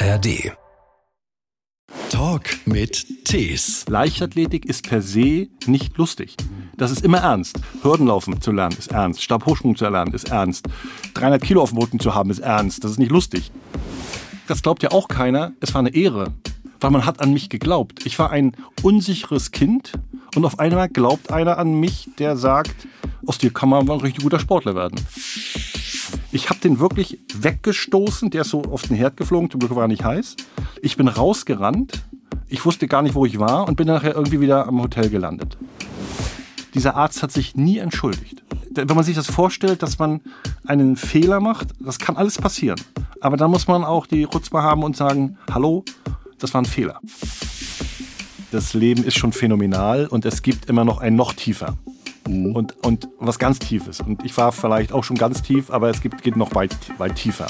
ARD. Talk mit Tees. Leichtathletik ist per se nicht lustig. Das ist immer ernst. Hürdenlaufen zu lernen ist ernst. Stabhochsprung zu erlernen ist ernst. 300 Kilo auf dem Rücken zu haben ist ernst. Das ist nicht lustig. Das glaubt ja auch keiner. Es war eine Ehre. Weil man hat an mich geglaubt. Ich war ein unsicheres Kind und auf einmal glaubt einer an mich, der sagt, aus dir kann man ein richtig guter Sportler werden. Ich habe den wirklich weggestoßen, der ist so auf den Herd geflogen, zum Glück war er nicht heiß. Ich bin rausgerannt, ich wusste gar nicht, wo ich war und bin nachher irgendwie wieder am Hotel gelandet. Dieser Arzt hat sich nie entschuldigt. Wenn man sich das vorstellt, dass man einen Fehler macht, das kann alles passieren. Aber dann muss man auch die Rutzma haben und sagen, hallo, das war ein Fehler. Das Leben ist schon phänomenal und es gibt immer noch ein noch tiefer. Mhm. Und, und was ganz Tiefes. Und ich war vielleicht auch schon ganz tief, aber es gibt, geht noch weit, weit tiefer.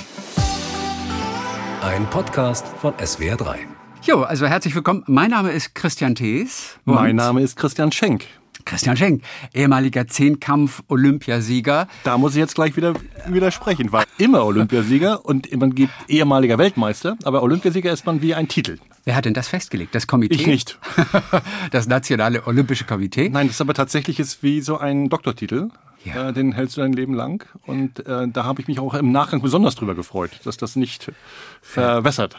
Ein Podcast von SWR3. Jo, also herzlich willkommen. Mein Name ist Christian Thees. Mein Name ist Christian Schenk. Christian Schenk, ehemaliger Zehnkampf-Olympiasieger. Da muss ich jetzt gleich wieder widersprechen. War immer Olympiasieger und man gibt ehemaliger Weltmeister, aber Olympiasieger ist man wie ein Titel. Wer hat denn das festgelegt? Das Komitee? Ich nicht. das Nationale Olympische Komitee? Nein, das ist aber tatsächlich ist wie so ein Doktortitel. Ja. Äh, den hältst du dein Leben lang. Und äh, da habe ich mich auch im Nachgang besonders drüber gefreut, dass das nicht verwässert.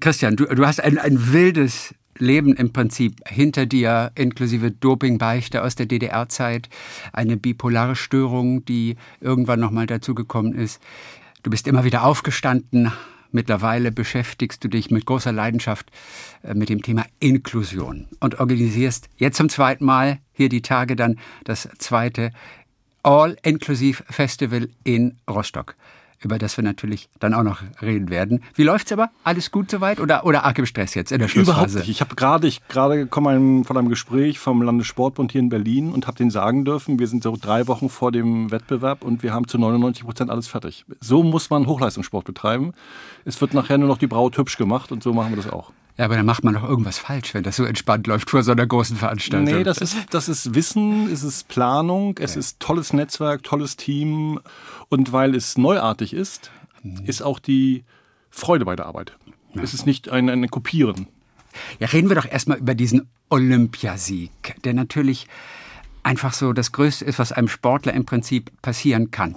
Christian, du, du hast ein, ein wildes Leben im Prinzip hinter dir, inklusive Dopingbeichte aus der DDR-Zeit, eine bipolare Störung, die irgendwann nochmal dazugekommen ist. Du bist immer wieder aufgestanden. Mittlerweile beschäftigst du dich mit großer Leidenschaft äh, mit dem Thema Inklusion und organisierst jetzt zum zweiten Mal hier die Tage dann das zweite All-Inclusive Festival in Rostock über das wir natürlich dann auch noch reden werden. Wie läuft's aber? Alles gut soweit oder, oder arg im Stress jetzt in der Schlussphase? Überhaupt nicht. Ich habe gerade, ich gerade komme von einem Gespräch vom Landessportbund hier in Berlin und habe den sagen dürfen, wir sind so drei Wochen vor dem Wettbewerb und wir haben zu 99 Prozent alles fertig. So muss man Hochleistungssport betreiben. Es wird nachher nur noch die Braut hübsch gemacht und so machen wir das auch. Ja, aber dann macht man doch irgendwas falsch, wenn das so entspannt läuft vor so einer großen Veranstaltung. Nee, das ist, das ist Wissen, es ist Planung, es ja. ist tolles Netzwerk, tolles Team. Und weil es neuartig ist, mhm. ist auch die Freude bei der Arbeit. Ja. Es ist nicht ein, ein Kopieren. Ja, reden wir doch erstmal über diesen Olympiasieg, der natürlich einfach so das Größte ist, was einem Sportler im Prinzip passieren kann.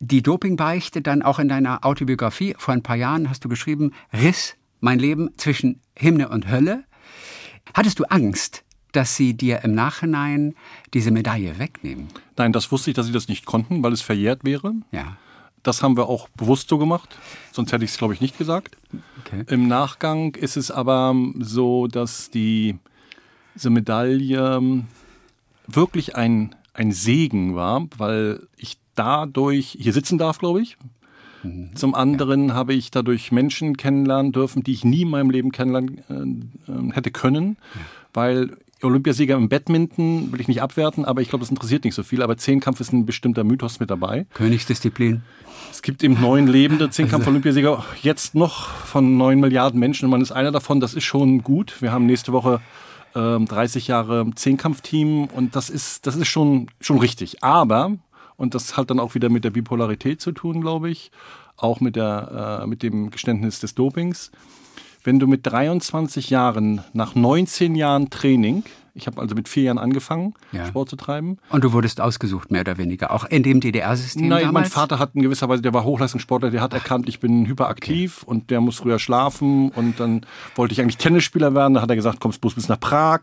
Die Dopingbeichte dann auch in deiner Autobiografie vor ein paar Jahren hast du geschrieben, riss mein Leben zwischen Himmel und Hölle. Hattest du Angst, dass sie dir im Nachhinein diese Medaille wegnehmen? Nein, das wusste ich, dass sie das nicht konnten, weil es verjährt wäre. Ja. Das haben wir auch bewusst so gemacht, sonst hätte ich es, glaube ich, nicht gesagt. Okay. Im Nachgang ist es aber so, dass die, diese Medaille wirklich ein, ein Segen war, weil ich dadurch hier sitzen darf, glaube ich. Mhm. Zum anderen ja. habe ich dadurch Menschen kennenlernen dürfen, die ich nie in meinem Leben kennenlernen äh, hätte können, ja. weil Olympiasieger im Badminton will ich nicht abwerten, aber ich glaube, das interessiert nicht so viel. Aber Zehnkampf ist ein bestimmter Mythos mit dabei. Königsdisziplin. Es gibt eben neun lebende Zehnkampf-Olympiasieger, jetzt noch von neun Milliarden Menschen. Und man ist einer davon, das ist schon gut. Wir haben nächste Woche äh, 30 Jahre Zehnkampfteam und das ist, das ist schon, schon richtig. Aber und das hat dann auch wieder mit der Bipolarität zu tun, glaube ich. Auch mit, der, äh, mit dem Geständnis des Dopings. Wenn du mit 23 Jahren nach 19 Jahren Training ich habe also mit vier Jahren angefangen, ja. Sport zu treiben. Und du wurdest ausgesucht, mehr oder weniger, auch in dem DDR-System Nein, damals? mein Vater hat in gewisser Weise, der war Hochleistungssportler, der hat Ach. erkannt, ich bin hyperaktiv okay. und der muss früher schlafen und dann wollte ich eigentlich Tennisspieler werden. Da hat er gesagt, kommst bloß bis nach Prag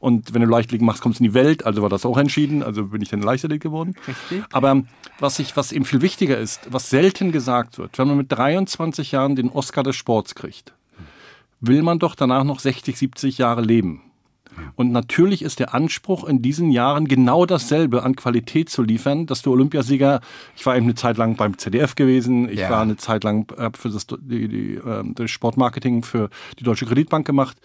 und wenn du Leichtlegen machst, kommst du in die Welt. Also war das auch entschieden, also bin ich dann Leichtathlet geworden. Richtig. Aber was, ich, was eben viel wichtiger ist, was selten gesagt wird, wenn man mit 23 Jahren den Oscar des Sports kriegt, will man doch danach noch 60, 70 Jahre leben. Und natürlich ist der Anspruch in diesen Jahren genau dasselbe an Qualität zu liefern, dass du Olympiasieger, ich war eben eine Zeit lang beim ZDF gewesen, ich ja. war eine Zeit lang äh, für das, die, die, ähm, das Sportmarketing für die Deutsche Kreditbank gemacht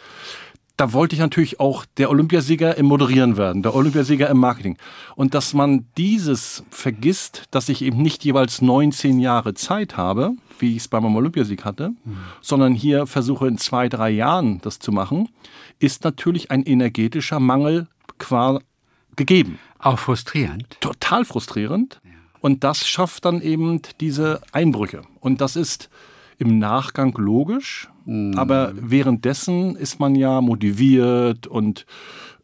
da wollte ich natürlich auch der Olympiasieger im Moderieren werden, der Olympiasieger im Marketing. Und dass man dieses vergisst, dass ich eben nicht jeweils 19 Jahre Zeit habe, wie ich es bei meinem Olympiasieg hatte, mhm. sondern hier versuche in zwei, drei Jahren das zu machen, ist natürlich ein energetischer Mangel qua gegeben. Auch frustrierend. Total frustrierend. Ja. Und das schafft dann eben diese Einbrüche. Und das ist im Nachgang logisch, mm. aber währenddessen ist man ja motiviert und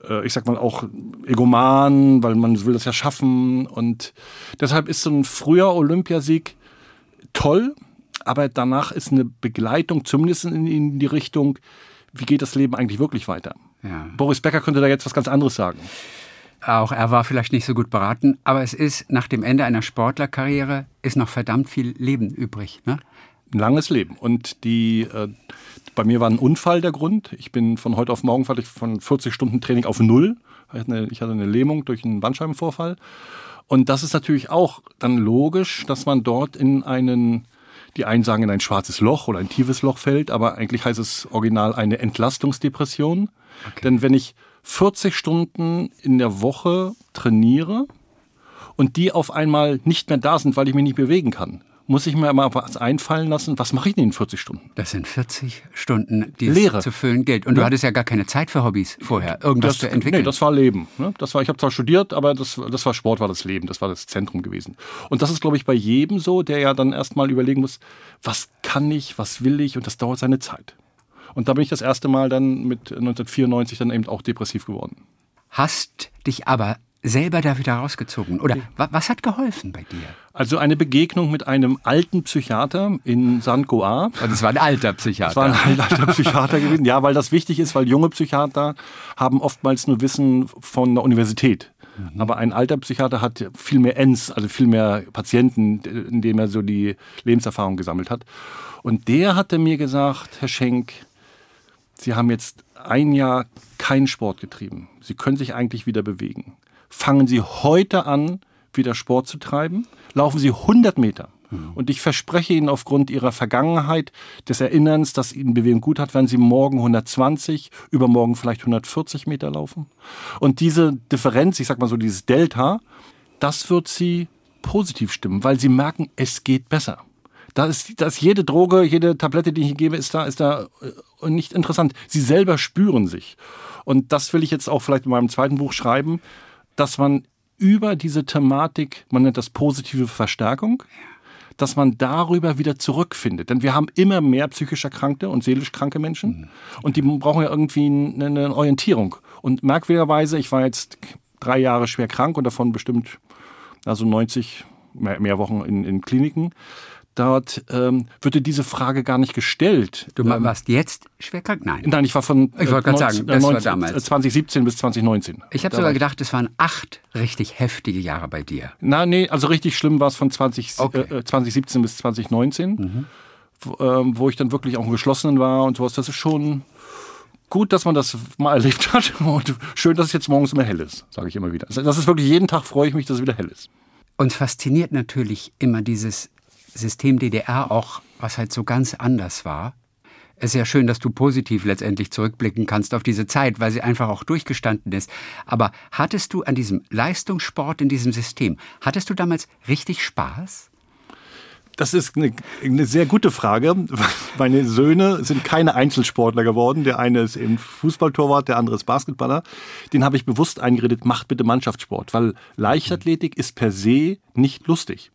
äh, ich sag mal auch egoman, weil man will das ja schaffen und deshalb ist so ein früher Olympiasieg toll, aber danach ist eine Begleitung zumindest in, in die Richtung, wie geht das Leben eigentlich wirklich weiter? Ja. Boris Becker könnte da jetzt was ganz anderes sagen. Auch er war vielleicht nicht so gut beraten, aber es ist nach dem Ende einer Sportlerkarriere ist noch verdammt viel Leben übrig. Ne? Ein langes Leben. Und die, äh, bei mir war ein Unfall der Grund. Ich bin von heute auf morgen fertig von 40 Stunden Training auf null. Ich hatte eine, ich hatte eine Lähmung durch einen Bandscheibenvorfall. Und das ist natürlich auch dann logisch, dass man dort in einen die einen sagen in ein schwarzes Loch oder ein tiefes Loch fällt, aber eigentlich heißt es original eine Entlastungsdepression. Okay. Denn wenn ich 40 Stunden in der Woche trainiere und die auf einmal nicht mehr da sind, weil ich mich nicht bewegen kann, muss ich mir mal was einfallen lassen. Was mache ich denn in 40 Stunden? Das sind 40 Stunden, die Lehre. zu füllen gilt. Und ja. du hattest ja gar keine Zeit für Hobbys vorher, irgendwas das, zu entwickeln. Nee, das war Leben. Ne? Das war, ich habe zwar studiert, aber das, das war Sport, war das Leben, das war das Zentrum gewesen. Und das ist, glaube ich, bei jedem so, der ja dann erstmal überlegen muss, was kann ich, was will ich und das dauert seine Zeit. Und da bin ich das erste Mal dann mit 1994 dann eben auch depressiv geworden. Hast dich aber selber da wieder rausgezogen? Oder was hat geholfen bei dir? Also eine Begegnung mit einem alten Psychiater in St. Goar. Und es war ein alter Psychiater. Es war ein alter Psychiater gewesen. Ja, weil das wichtig ist, weil junge Psychiater haben oftmals nur Wissen von der Universität. Mhm. Aber ein alter Psychiater hat viel mehr Ends, also viel mehr Patienten, in dem er so die Lebenserfahrung gesammelt hat. Und der hatte mir gesagt, Herr Schenk, Sie haben jetzt ein Jahr keinen Sport getrieben. Sie können sich eigentlich wieder bewegen fangen Sie heute an, wieder Sport zu treiben. Laufen Sie 100 Meter. Mhm. Und ich verspreche Ihnen aufgrund Ihrer Vergangenheit, des Erinnerns, dass Ihnen Bewegung gut hat, werden Sie morgen 120, übermorgen vielleicht 140 Meter laufen. Und diese Differenz, ich sag mal so dieses Delta, das wird Sie positiv stimmen, weil Sie merken, es geht besser. Da ist, da ist jede Droge, jede Tablette, die ich Ihnen gebe, ist da, ist da äh, nicht interessant. Sie selber spüren sich. Und das will ich jetzt auch vielleicht in meinem zweiten Buch schreiben dass man über diese Thematik, man nennt das positive Verstärkung, dass man darüber wieder zurückfindet. Denn wir haben immer mehr psychisch erkrankte und seelisch kranke Menschen mhm. und die brauchen ja irgendwie eine Orientierung. Und merkwürdigerweise, ich war jetzt drei Jahre schwer krank und davon bestimmt also 90 mehr, mehr Wochen in, in Kliniken. Dort ähm, würde diese Frage gar nicht gestellt. Du ähm, warst jetzt schwer krank? Nein. Nein, ich war von ich wollte äh, sagen, das 19, war damals. 2017 bis 2019. Ich habe sogar gedacht, es waren acht richtig heftige Jahre bei dir. Na, nee, also richtig schlimm war es von 20, okay. äh, 2017 bis 2019, mhm. wo, ähm, wo ich dann wirklich auch im Geschlossenen war und sowas. Das ist schon gut, dass man das mal erlebt hat und schön, dass es jetzt morgens immer hell ist, sage ich immer wieder. Das ist wirklich jeden Tag freue ich mich, dass es wieder hell ist. Uns fasziniert natürlich immer dieses System DDR auch, was halt so ganz anders war. Es ist ja schön, dass du positiv letztendlich zurückblicken kannst auf diese Zeit, weil sie einfach auch durchgestanden ist. Aber hattest du an diesem Leistungssport in diesem System, hattest du damals richtig Spaß? Das ist eine, eine, sehr gute Frage. Meine Söhne sind keine Einzelsportler geworden. Der eine ist eben Fußballtorwart, der andere ist Basketballer. Den habe ich bewusst eingeredet, macht bitte Mannschaftssport, weil Leichtathletik ist per se nicht lustig.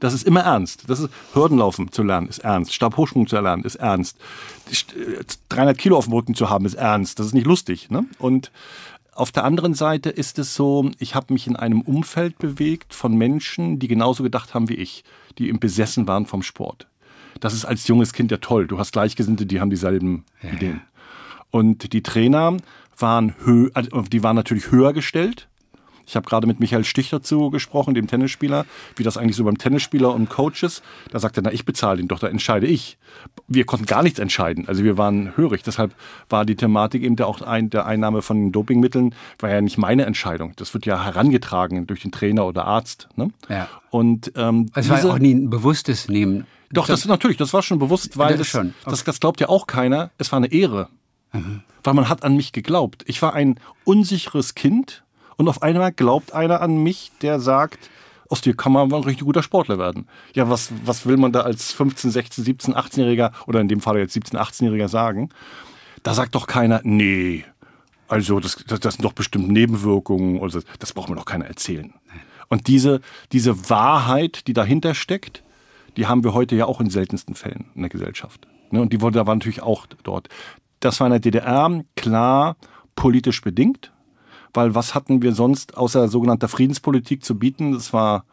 Das ist immer ernst. Das ist Hürdenlaufen zu lernen ist ernst. Stabhochsprung zu erlernen ist ernst. 300 Kilo auf dem Rücken zu haben ist ernst. Das ist nicht lustig. Ne? Und auf der anderen Seite ist es so, ich habe mich in einem Umfeld bewegt von Menschen, die genauso gedacht haben wie ich, die im Besessen waren vom Sport. Das ist als junges Kind ja toll. Du hast Gleichgesinnte, die haben dieselben ja, Ideen. Und die Trainer waren, hö also die waren natürlich höher gestellt ich habe gerade mit Michael Stich dazu gesprochen, dem Tennisspieler, wie das eigentlich so beim Tennisspieler und Coaches. Da sagte er, na, ich bezahle ihn doch, da entscheide ich. Wir konnten gar nichts entscheiden. Also wir waren hörig. Deshalb war die Thematik eben der auch ein, der Einnahme von Dopingmitteln, war ja nicht meine Entscheidung. Das wird ja herangetragen durch den Trainer oder Arzt. Ne? Ja. Und ähm, es war ja auch nie ein bewusstes Nehmen. Doch, das ist natürlich, das war schon bewusst, weil das, schon. Okay. das, das glaubt ja auch keiner. Es war eine Ehre. Mhm. Weil man hat an mich geglaubt. Ich war ein unsicheres Kind, und auf einmal glaubt einer an mich, der sagt, aus dir kann man ein richtig guter Sportler werden. Ja, was, was will man da als 15, 16, 17, 18-Jähriger oder in dem Fall jetzt 17, 18-Jähriger sagen? Da sagt doch keiner, nee, also das, das, das sind doch bestimmt Nebenwirkungen oder das, das braucht mir doch keiner erzählen. Und diese, diese Wahrheit, die dahinter steckt, Die haben wir heute ja auch in seltensten Fällen in der Gesellschaft. Ne? Und die wurde da war natürlich auch dort. Das war in der DDR klar politisch bedingt, weil was hatten wir sonst außer sogenannter Friedenspolitik zu bieten? Das war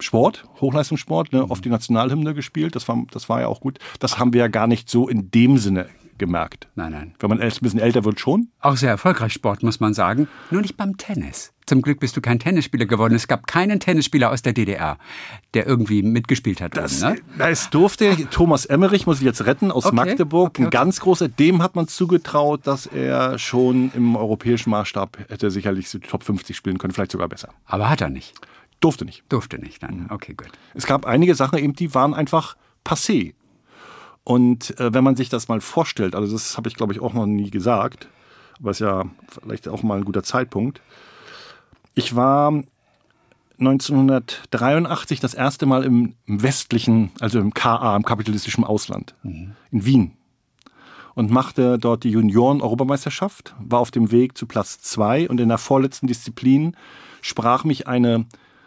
Sport, Hochleistungssport, ne, oft die Nationalhymne gespielt, das war, das war ja auch gut. Das haben wir ja gar nicht so in dem Sinne gemerkt. Nein, nein. Wenn man ein bisschen älter wird, schon. Auch sehr erfolgreich Sport, muss man sagen. Nur nicht beim Tennis. Zum Glück bist du kein Tennisspieler geworden. Es gab keinen Tennisspieler aus der DDR, der irgendwie mitgespielt hat. Das, oben, ne? Es durfte Thomas Emmerich, muss ich jetzt retten, aus Okay, Magdeburg, okay, ein okay. ganz großer, dem hat man zugetraut, dass er schon im europäischen Maßstab hätte sicherlich die Top 50 spielen können, vielleicht sogar besser. Aber hat er nicht. Durfte nicht. Durfte nicht. Mhm. Nein. Okay, gut. Es gab einige Sachen eben, die waren einfach passé. Und äh, wenn man sich das mal vorstellt, also das habe ich glaube ich auch noch nie gesagt, aber ist ja vielleicht auch mal ein guter Zeitpunkt. Ich war 1983 das erste Mal im, im westlichen, also im KA, im kapitalistischen Ausland, in Wien. Und machte dort die Junioren-Europameisterschaft, war auf dem Weg zu Platz zwei und in der vorletzten Disziplin sprach mich eine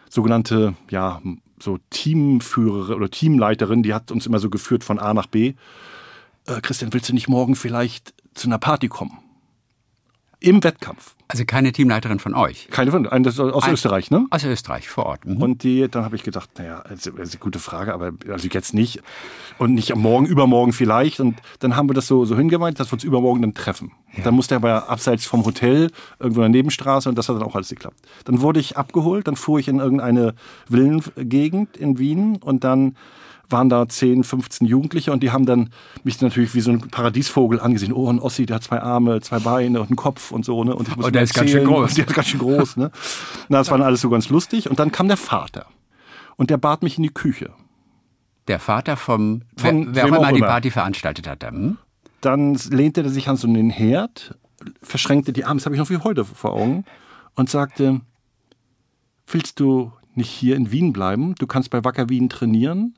sogenannte, ja, so Teamführerin oder Teamleiterin, die hat uns immer so geführt von A nach B. Äh, Christian, willst du nicht morgen vielleicht zu einer Party kommen? Im Wettkampf. Also keine Teamleiterin von euch. Keine von, ein- das ist aus Ein- Österreich, ne? Aus Österreich, vor Ort. Mhm. Und die, dann habe ich gedacht, naja, also, das ist eine gute Frage, aber also jetzt nicht. Und nicht am Morgen, übermorgen vielleicht. Und dann haben wir das so, so hingemeint, dass wir uns übermorgen dann treffen. Dann musste er aber abseits vom Hotel, irgendwo in der Nebenstraße, und das hat dann auch alles geklappt. Dann wurde ich abgeholt, dann fuhr ich in irgendeine Villengegend in Wien und dann waren da 10, 15 Jugendliche und die haben dann mich natürlich wie so ein Paradiesvogel angesehen. Oh, ein Ossi, der hat zwei Arme, zwei Beine und einen Kopf und so. Ne? Und ich muss Und ihm der ist ganz schön groß. und Der ist ganz schön groß. Ne? Na, das war dann alles so ganz lustig. Und dann kam der Vater und der bat mich in die Küche. Der Vater vom, Von wer, wer auch immer die. Party veranstaltet hat. Hm? Dann lehnte er sich an so einen Herd, verschränkte die Arme, das habe ich noch wie heute vor Augen, und sagte, willst du nicht hier in Wien bleiben? Du kannst bei Wacker Wien trainieren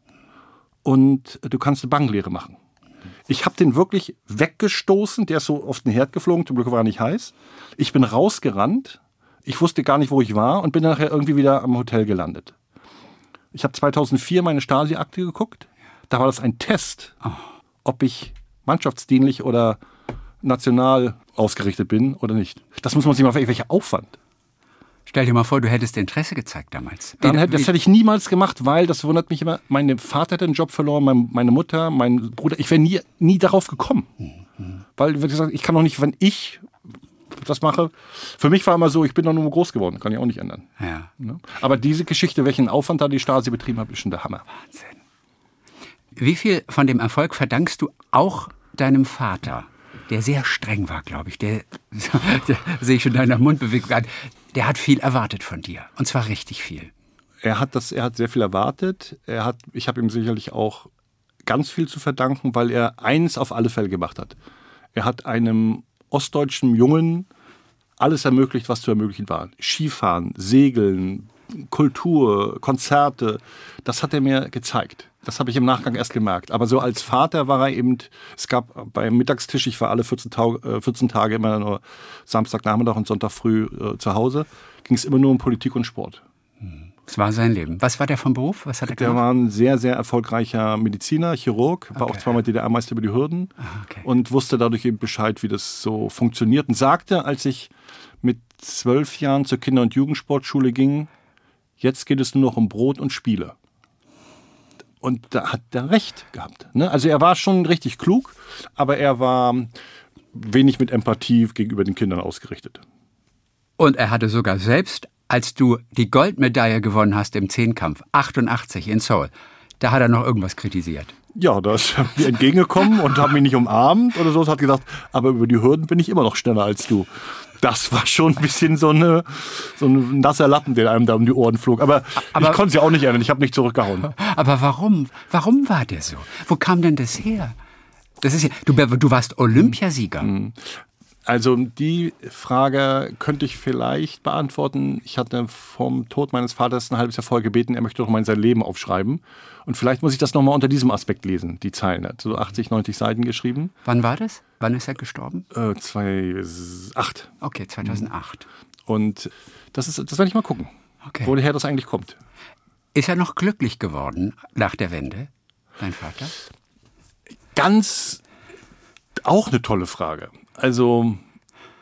und du kannst eine Banklehre machen. Ich habe den wirklich weggestoßen, der ist so auf den Herd geflogen, zum Glück war er nicht heiß. Ich bin rausgerannt, ich wusste gar nicht, wo ich war und bin nachher irgendwie wieder am Hotel gelandet. Ich habe 2004 meine Stasi-Akte geguckt, da war das ein Test, ob ich mannschaftsdienlich oder national ausgerichtet bin oder nicht. Das muss man sich mal fragen, welcher Aufwand. Stell dir mal vor, du hättest Interesse gezeigt damals. Dann hätte, das hätte ich niemals gemacht, weil das wundert mich immer. Mein Vater hat den Job verloren, mein, meine Mutter, mein Bruder. Ich wäre nie, nie darauf gekommen. Weil, wie gesagt, ich kann doch nicht, wenn ich das mache. Für mich war immer so, ich bin doch nur groß geworden, kann ich auch nicht ändern. ja. Ne? Aber diese Geschichte, welchen Aufwand da die Stasi betrieben hat, ist schon der Hammer. Wie viel von dem Erfolg verdankst du auch deinem Vater, der sehr streng war, glaube ich, der, der sehe ich schon deiner Mundbewegung an, der hat viel erwartet von dir. Und zwar richtig viel. Er hat das, er hat sehr viel erwartet. Er hat, ich habe ihm sicherlich auch ganz viel zu verdanken, weil er eins auf alle Fälle gemacht hat. Er hat einem ostdeutschen Jungen alles ermöglicht, was zu ermöglichen war. Skifahren, Segeln, Kultur, Konzerte. Das hat er mir gezeigt. Das habe ich im Nachgang erst gemerkt. Aber so als Vater war er eben, es gab beim Mittagstisch, ich war alle 14, Tau, äh, 14 Tage immer nur Samstagnachmittag und Sonntag früh äh, zu Hause, ging es immer nur um Politik und Sport. Das war sein Leben. Was war der vom Beruf? Was hat er Der gemacht? war ein sehr, sehr erfolgreicher Mediziner, Chirurg, war auch zweimal DDR-Meister über die Hürden okay. und wusste dadurch eben Bescheid, wie das so funktioniert. Und sagte, als ich mit zwölf Jahren zur Kinder- und Jugendsportschule ging, jetzt geht es nur noch um Brot und Spiele. Und da hat er recht gehabt. Ne? Also er war schon richtig klug, aber er war wenig mit Empathie gegenüber den Kindern ausgerichtet. Und er hatte sogar selbst, als du die Goldmedaille gewonnen hast im Zehnkampf, 88 in Seoul, da hat er noch irgendwas kritisiert. Ja, da ist er mir entgegengekommen und hat mich nicht umarmt oder so. Hat gesagt, aber über die Hürden bin ich immer noch schneller als du. Das war schon ein bisschen so, eine, so ein nasser Lappen, der einem da um die Ohren flog. Aber, Aber- ich konnte ja auch nicht ändern. Ich habe nicht zurückgehauen. Aber warum? Warum war der so? Wo kam denn das her? Das ist ja, du, du warst Olympiasieger. Also die Frage könnte ich vielleicht beantworten. Ich hatte vom Tod meines Vaters ein halbes Jahr vorher gebeten, er möchte doch mal in sein Leben aufschreiben. Und vielleicht muss ich das nochmal unter diesem Aspekt lesen, die Zeilen. Er hat so 80, 90 Seiten geschrieben. Wann war das? Wann ist er gestorben? Äh, 2008. Okay, 2008. Und das, ist, das werde ich mal gucken, Okay. woher das eigentlich kommt. Ist er noch glücklich geworden nach der Wende, dein Vater? Ganz auch eine tolle Frage. Also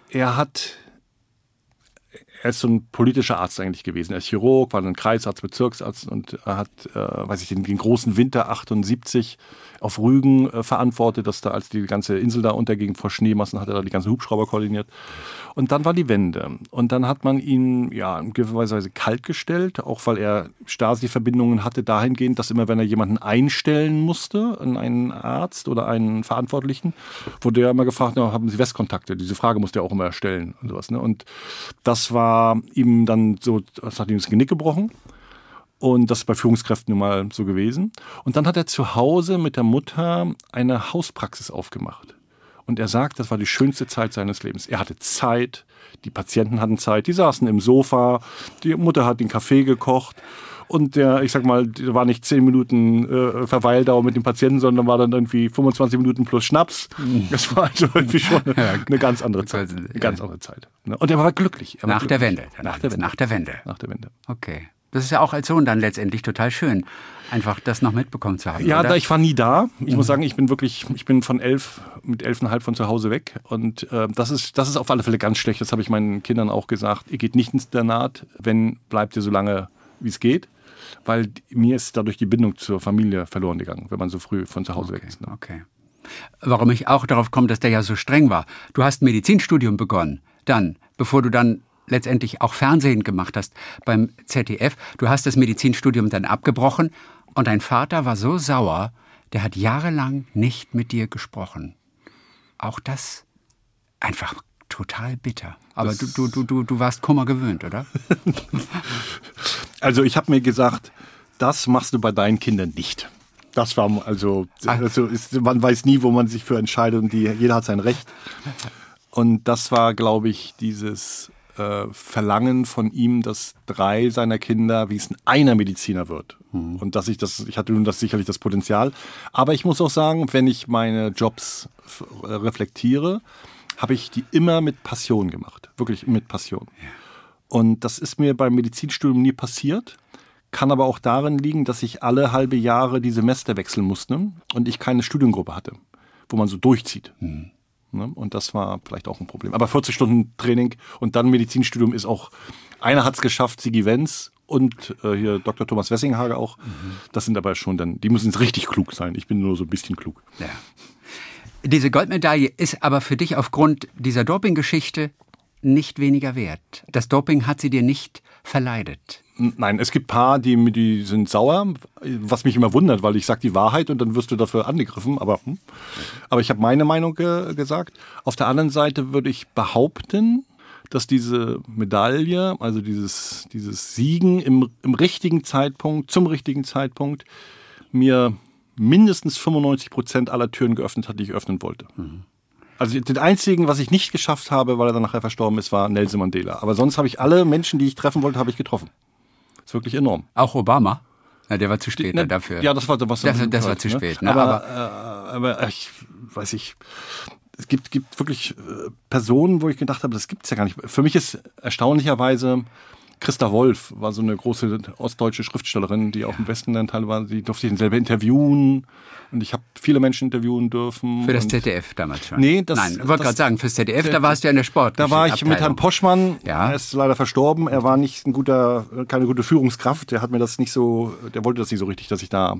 er hat er ist so ein politischer Arzt eigentlich gewesen. Er ist Chirurg, war dann Kreisarzt, Bezirksarzt und er hat, äh, weiß ich, den, den, großen Winter 78 auf Rügen äh, verantwortet, dass da, als die ganze Insel da unterging vor Schneemassen, hat er da die ganzen Hubschrauber koordiniert. Und dann war die Wende. Und dann hat man ihn ja in gewisser Weise kalt gestellt, auch weil er Stasi-Verbindungen hatte dahingehend, dass immer, wenn er jemanden einstellen musste, einen Arzt oder einen Verantwortlichen, wurde er immer gefragt, na, haben Sie Westkontakte? Diese Frage musste er auch immer stellen und sowas. Ne? Und das war war ihm dann so, das hat ihm das Genick gebrochen. Und das ist bei Führungskräften nun mal so gewesen. Und dann hat er zu Hause mit der Mutter eine Hauspraxis aufgemacht. Und er sagt, das war die schönste Zeit seines Lebens. Er hatte Zeit, die Patienten hatten Zeit, die saßen im Sofa, die Mutter hat den Kaffee gekocht und der, ich sag mal, war nicht zehn Minuten äh, Verweildauer mit dem Patienten, sondern war dann irgendwie 25 Minuten plus Schnaps. Mhm. Das war also irgendwie schon eine, ganz andere Zeit. Eine ganz andere Zeit. Ne? Und er war glücklich. Er war nach, glücklich. Der Wende, nach der Wende. Nach der Wende. Nach der Wende. Okay. Das ist ja auch als Sohn dann letztendlich total schön, einfach das noch mitbekommen zu haben. Ja, oder? da ich war nie da. Ich mhm. muss sagen, ich bin wirklich, ich bin von elf, mit elfeinhalb von zu Hause weg. Und äh, das, ist, das ist auf alle Fälle ganz schlecht. Das habe ich meinen Kindern auch gesagt. Ihr geht nicht ins Internat, wenn bleibt ihr so lange, wie es geht weil mir ist dadurch die Bindung zur Familie verloren gegangen, wenn man so früh von zu Hause okay, weg ist. Ne? Okay. Warum ich auch darauf komme, dass der ja so streng war. Du hast Medizinstudium begonnen, dann, bevor du dann letztendlich auch Fernsehen gemacht hast beim ZDF. Du hast das Medizinstudium dann abgebrochen und dein Vater war so sauer, der hat jahrelang nicht mit dir gesprochen. Auch das einfach total bitter. Aber du, du, du, du, du warst Kummer gewöhnt, oder? also ich habe mir gesagt, das machst du bei deinen Kindern nicht. Das war also, ah. also ist, man weiß nie, wo man sich für entscheidet und die, jeder hat sein Recht. Und das war, glaube ich, dieses äh, Verlangen von ihm, dass drei seiner Kinder wie es einer Mediziner wird. Mhm. Und dass ich das, ich hatte nun das sicherlich das Potenzial. Aber ich muss auch sagen, wenn ich meine Jobs reflektiere, habe ich die immer mit Passion gemacht. Wirklich mit Passion. Und das ist mir beim Medizinstudium nie passiert. Kann aber auch darin liegen, dass ich alle halbe Jahre die Semester wechseln musste und ich keine Studiengruppe hatte, wo man so durchzieht. Mhm. Und das war vielleicht auch ein Problem. Aber 40 Stunden Training und dann Medizinstudium ist auch, einer hat es geschafft, Sigi Wenz und äh, hier Dr. Thomas Wessinghage auch. Mhm. Das sind aber schon dann, die müssen richtig klug sein. Ich bin nur so ein bisschen klug. Ja. Diese Goldmedaille ist aber für dich aufgrund dieser Dopinggeschichte nicht weniger wert. Das Doping hat sie dir nicht verleidet. Nein, es gibt paar, die, die sind sauer, was mich immer wundert, weil ich sage die Wahrheit und dann wirst du dafür angegriffen. Aber, hm. aber ich habe meine Meinung ge gesagt. Auf der anderen Seite würde ich behaupten, dass diese Medaille, also dieses, dieses Siegen im, im richtigen Zeitpunkt, zum richtigen Zeitpunkt, mir mindestens 95 Prozent aller Türen geöffnet hat, die ich öffnen wollte. Mhm. Also den einzigen, was ich nicht geschafft habe, weil er dann nachher verstorben ist, war Nelson Mandela. Aber sonst habe ich alle Menschen, die ich treffen wollte, habe ich getroffen. Das ist wirklich enorm. Auch Obama? Ja, der war zu spät ne, dafür. Ja, das war was das, das, war zu ne? spät. Ne? Aber, aber, äh, aber ich weiß ich. Es gibt, gibt wirklich äh, Personen, wo ich gedacht habe, das gibt's ja gar nicht. Für mich ist erstaunlicherweise Christa Wolf war so eine große ostdeutsche Schriftstellerin, die auch im Westen dann Teil war. Die durfte ich dann selber interviewen. Und ich habe viele Menschen interviewen dürfen. Für das ZDF damals schon? Nee, das. Nein, ich wollte gerade sagen, fürs ZDF, da warst du ja in der Sport. Da war ich mit Herrn Poschmann. Ja. Er ist leider verstorben. Er war nicht ein guter, keine gute Führungskraft. Der hat mir das nicht so, der wollte das nicht so richtig, dass ich da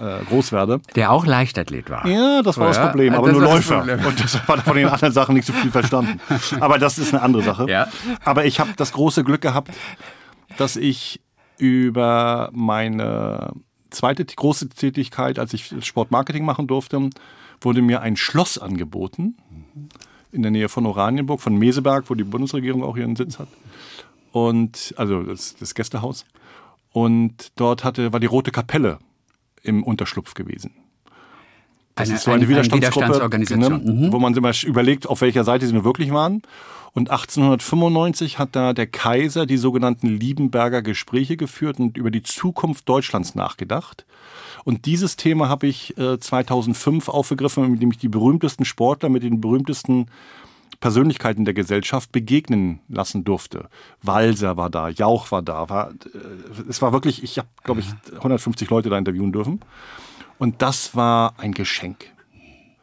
äh, groß werde. Der auch Leichtathlet war. Ja, das war oh, das Problem, aber nur Läufer. Und das hat von den anderen Sachen nicht so viel verstanden. Aber das ist eine andere Sache. Ja. Aber ich habe das große Glück gehabt, dass ich über meine zweite große Tätigkeit, als ich Sportmarketing machen durfte, wurde mir ein Schloss angeboten in der Nähe von Oranienburg, von Meseberg, wo die Bundesregierung auch ihren Sitz hat. Und also das, das Gästehaus. Und dort hatte, war die Rote Kapelle im Unterschlupf gewesen. Das eine, ist so eine, eine Widerstandsgruppe, ne, mhm. wo man sich mal überlegt, auf welcher Seite sie nur wirklich waren. Und 1895 hat da der Kaiser die sogenannten Liebenberger Gespräche geführt und über die Zukunft Deutschlands nachgedacht. Und dieses Thema habe ich äh, 2005 aufgegriffen, indem ich die berühmtesten Sportler mit den berühmtesten Persönlichkeiten der Gesellschaft begegnen lassen durfte. Walser war da, Jauch war da. War, äh, es war wirklich, ich habe, glaube ich, 150 Leute da interviewen dürfen. Und das war ein Geschenk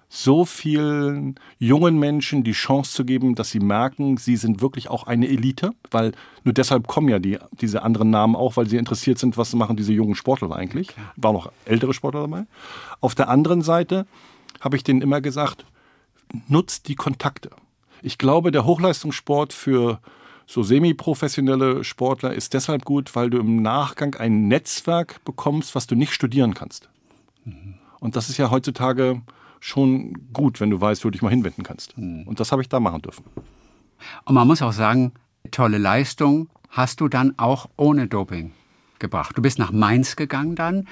so vielen jungen Menschen die Chance zu geben, dass sie merken, sie sind wirklich auch eine Elite, weil nur deshalb kommen ja die, diese anderen Namen auch, weil sie interessiert sind, was machen diese jungen Sportler eigentlich. War noch ältere Sportler dabei. Auf der anderen Seite habe ich denen immer gesagt, nutzt die Kontakte. Ich glaube, der Hochleistungssport für so semi-professionelle Sportler ist deshalb gut, weil du im Nachgang ein Netzwerk bekommst, was du nicht studieren kannst. Mhm. Und das ist ja heutzutage schon gut, wenn du weißt, wo du dich mal hinwenden kannst. Mhm. Und das habe ich da machen dürfen. Und man muss auch sagen, tolle Leistung hast du dann auch ohne Doping gebracht. Du bist nach Mainz gegangen dann,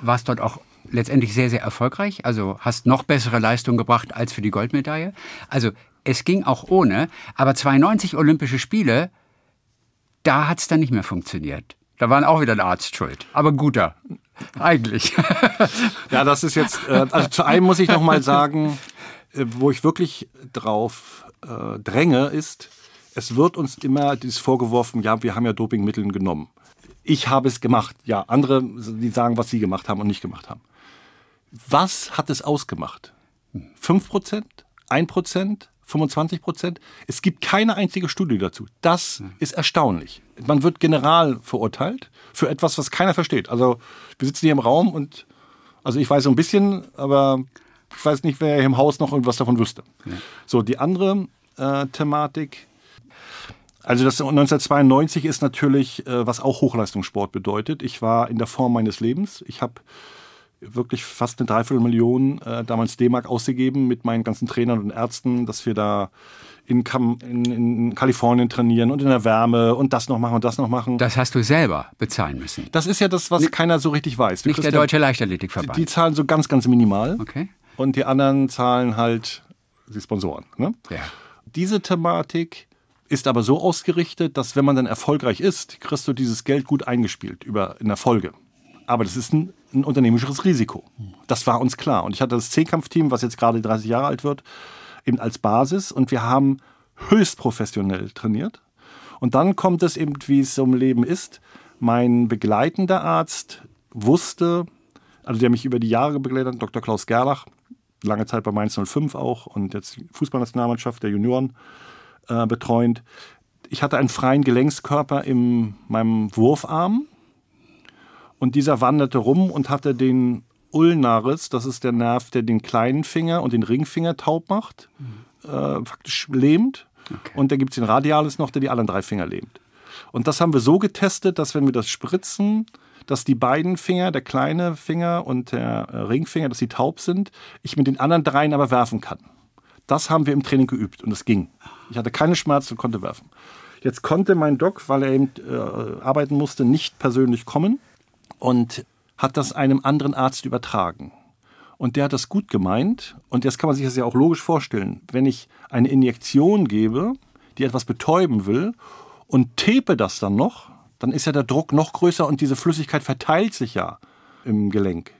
warst dort auch letztendlich sehr, sehr erfolgreich, also hast noch bessere Leistung gebracht als für die Goldmedaille. Also es ging auch ohne, aber 92 Olympische Spiele, da hat es dann nicht mehr funktioniert. Da waren auch wieder ein Arzt schuld, aber guter. Eigentlich. ja, das ist jetzt, äh, also zu einem muss ich noch mal sagen, äh, wo ich wirklich drauf äh, dränge, ist, es wird uns immer dieses vorgeworfen, ja, wir haben ja Dopingmittel genommen. Ich habe es gemacht. Ja, andere, die sagen, was sie gemacht haben und nicht gemacht haben. Was hat es ausgemacht? 5 Prozent? 1 Prozent? 25 Prozent. Es gibt keine einzige Studie dazu. Das ist erstaunlich. Man wird general verurteilt für etwas, was keiner versteht. Also wir sitzen hier im Raum und also ich weiß so ein bisschen, aber ich weiß nicht, wer hier im Haus noch irgendwas davon wüsste. Ja. So, die andere äh, Thematik. Also das 1992 ist natürlich, äh, was auch Hochleistungssport bedeutet. Ich war in der Form meines Lebens. Ich habe wirklich fast eine Dreiviertelmillion äh, damals D-Mark ausgegeben mit meinen ganzen Trainern und Ärzten, dass wir da in, in, in, Kalifornien trainieren und in der Wärme und das noch machen und das noch machen. Das hast du selber bezahlen müssen. Das ist ja das, was N keiner so richtig weiß. Du nicht der Deutsche Leichtathletikverband. Die, die, zahlen so ganz, ganz minimal. Okay. Und die anderen zahlen halt die Sponsoren. Ne? Ja. Diese Thematik ist aber so ausgerichtet, dass wenn man dann erfolgreich ist, kriegst du dieses Geld gut eingespielt über in der Folge. Aber das ist ein, ein unternehmerisches Risiko. Das war uns klar. Und ich hatte das Zehnkampfteam, was jetzt gerade 30 Jahre alt wird, eben als Basis. Und wir haben höchst professionell trainiert. Und dann kommt es eben, wie es so im Leben ist. Mein begleitender Arzt wusste, also der mich über die Jahre begleitet hat, Dr. Klaus Gerlach, lange Zeit bei Mainz 05 auch und jetzt Fußballnationalmannschaft der Junioren äh, betreuend. Ich hatte einen freien Gelenkskörper in meinem Wurfarm und dieser wanderte rum und hatte den Ulnaris, das ist der Nerv, der den kleinen Finger und den Ringfinger taub macht, mhm. äh, faktisch lähmt. Okay. Und dann gibt es den Radialis noch, der die anderen drei Finger lähmt. Und das haben wir so getestet, dass wenn wir das spritzen, dass die beiden Finger, der kleine Finger und der äh, Ringfinger, dass sie taub sind, ich mit den anderen dreien aber werfen kann. Das haben wir im Training geübt und es ging. Ich hatte keine Schmerzen und konnte werfen. Jetzt konnte mein Doc, weil er eben äh, arbeiten musste, nicht persönlich kommen und hat das einem anderen Arzt übertragen. Und der hat das gut gemeint. Und jetzt kann man sich das ja auch logisch vorstellen. Wenn ich eine Injektion gebe, die etwas betäuben will, und tepe das dann noch, dann ist ja der Druck noch größer und diese Flüssigkeit verteilt sich ja im Gelenk.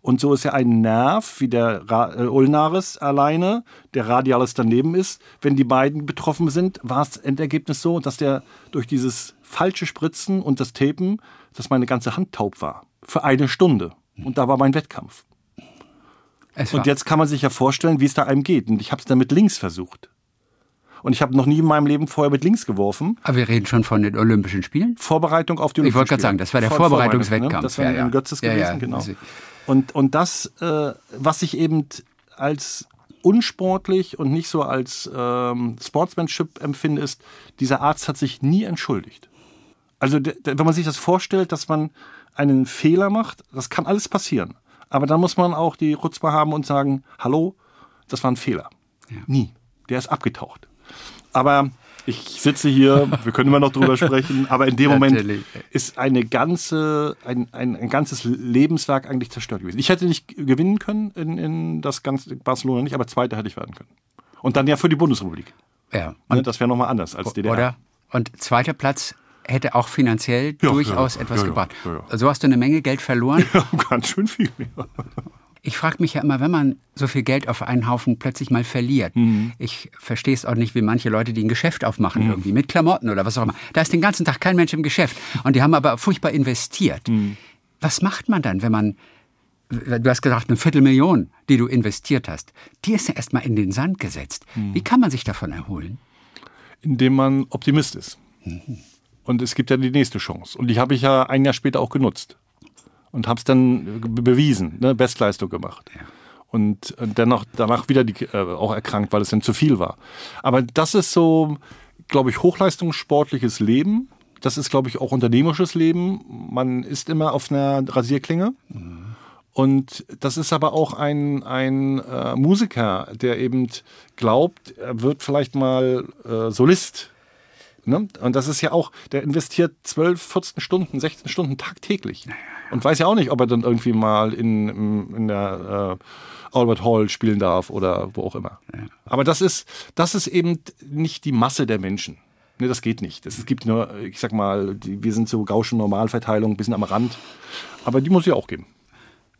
Und so ist ja ein Nerv wie der äh, Ulnaris alleine, der Radialis daneben ist. Wenn die beiden betroffen sind, war das Endergebnis so, dass der durch dieses falsche Spritzen und das Tapen dass meine ganze Hand taub war. Für eine Stunde. Und da war mein Wettkampf. Und jetzt kann man sich ja vorstellen, wie es da einem geht. Und ich habe es dann mit links versucht. Und ich habe noch nie in meinem Leben vorher mit links geworfen. Aber wir reden schon von den Olympischen Spielen? Vorbereitung auf die Olympischen Spiele. Ich wollte gerade sagen, das war der Vorbereitungswettkampf. Ne? Das war ja, in Götzes ja, gewesen, ja. genau. Und, und das, äh, was ich eben als unsportlich und nicht so als ähm, Sportsmanship empfinde, ist, dieser Arzt hat sich nie entschuldigt. Also wenn man sich das vorstellt, dass man einen Fehler macht, das kann alles passieren. Aber dann muss man auch die Rutzma haben und sagen, hallo, das war ein Fehler. Ja. Nie. Der ist abgetaucht. Aber ich sitze hier, wir können immer noch drüber sprechen, aber in dem Moment ist eine ganze, ein, ein, ein, ganzes Lebenswerk eigentlich zerstört gewesen. Ich hätte nicht gewinnen können in, in das ganze Barcelona nicht, aber Zweiter hätte ich werden können. Und dann ja für die Bundesrepublik. Ja. Ne, und das wäre nochmal anders als DDR. Oder? Und zweiter Platz hätte auch finanziell ja, durchaus ja, etwas ja, gebracht. So hast du eine Menge Geld verloren. Ja, ganz schön viel. Ich frage mich ja immer, wenn man so viel Geld auf einen Haufen plötzlich mal verliert. Mhm. Ich verstehe es auch nicht, wie manche Leute, die ein Geschäft aufmachen, irgendwie mit Klamotten oder was auch immer. Da ist den ganzen Tag kein Mensch im Geschäft. Und die haben aber furchtbar investiert. Mhm. Was macht man dann, wenn man, du hast gesagt, eine Viertelmillion, die du investiert hast, die ist ja erstmal in den Sand gesetzt. Mhm. Wie kann man sich davon erholen? Indem man Optimist ist. Und es gibt ja die nächste Chance. Und die habe ich ja ein Jahr später auch genutzt. Und habe es dann be- bewiesen, ne? Bestleistung gemacht. Und äh, dennoch danach wieder die, äh, auch erkrankt, weil es dann zu viel war. Aber das ist so, glaube ich, hochleistungssportliches Leben. Das ist, glaube ich, auch unternehmerisches Leben. Man ist immer auf einer Rasierklinge. Und das ist aber auch ein, ein äh, Musiker, der eben glaubt, er wird vielleicht mal äh, Solist. Ne? Und das ist ja auch, der investiert 12, 14 Stunden, 16 Stunden tagtäglich. Und weiß ja auch nicht, ob er dann irgendwie mal in, in, der äh, Albert Hall spielen darf oder wo auch immer. Aber das ist, das ist eben nicht die Masse der Menschen. Ne, das geht nicht. Es gibt nur, ich sag mal, die, wir sind so Gaußsche Normalverteilung, ein bisschen am Rand. Aber die muss es ja auch geben.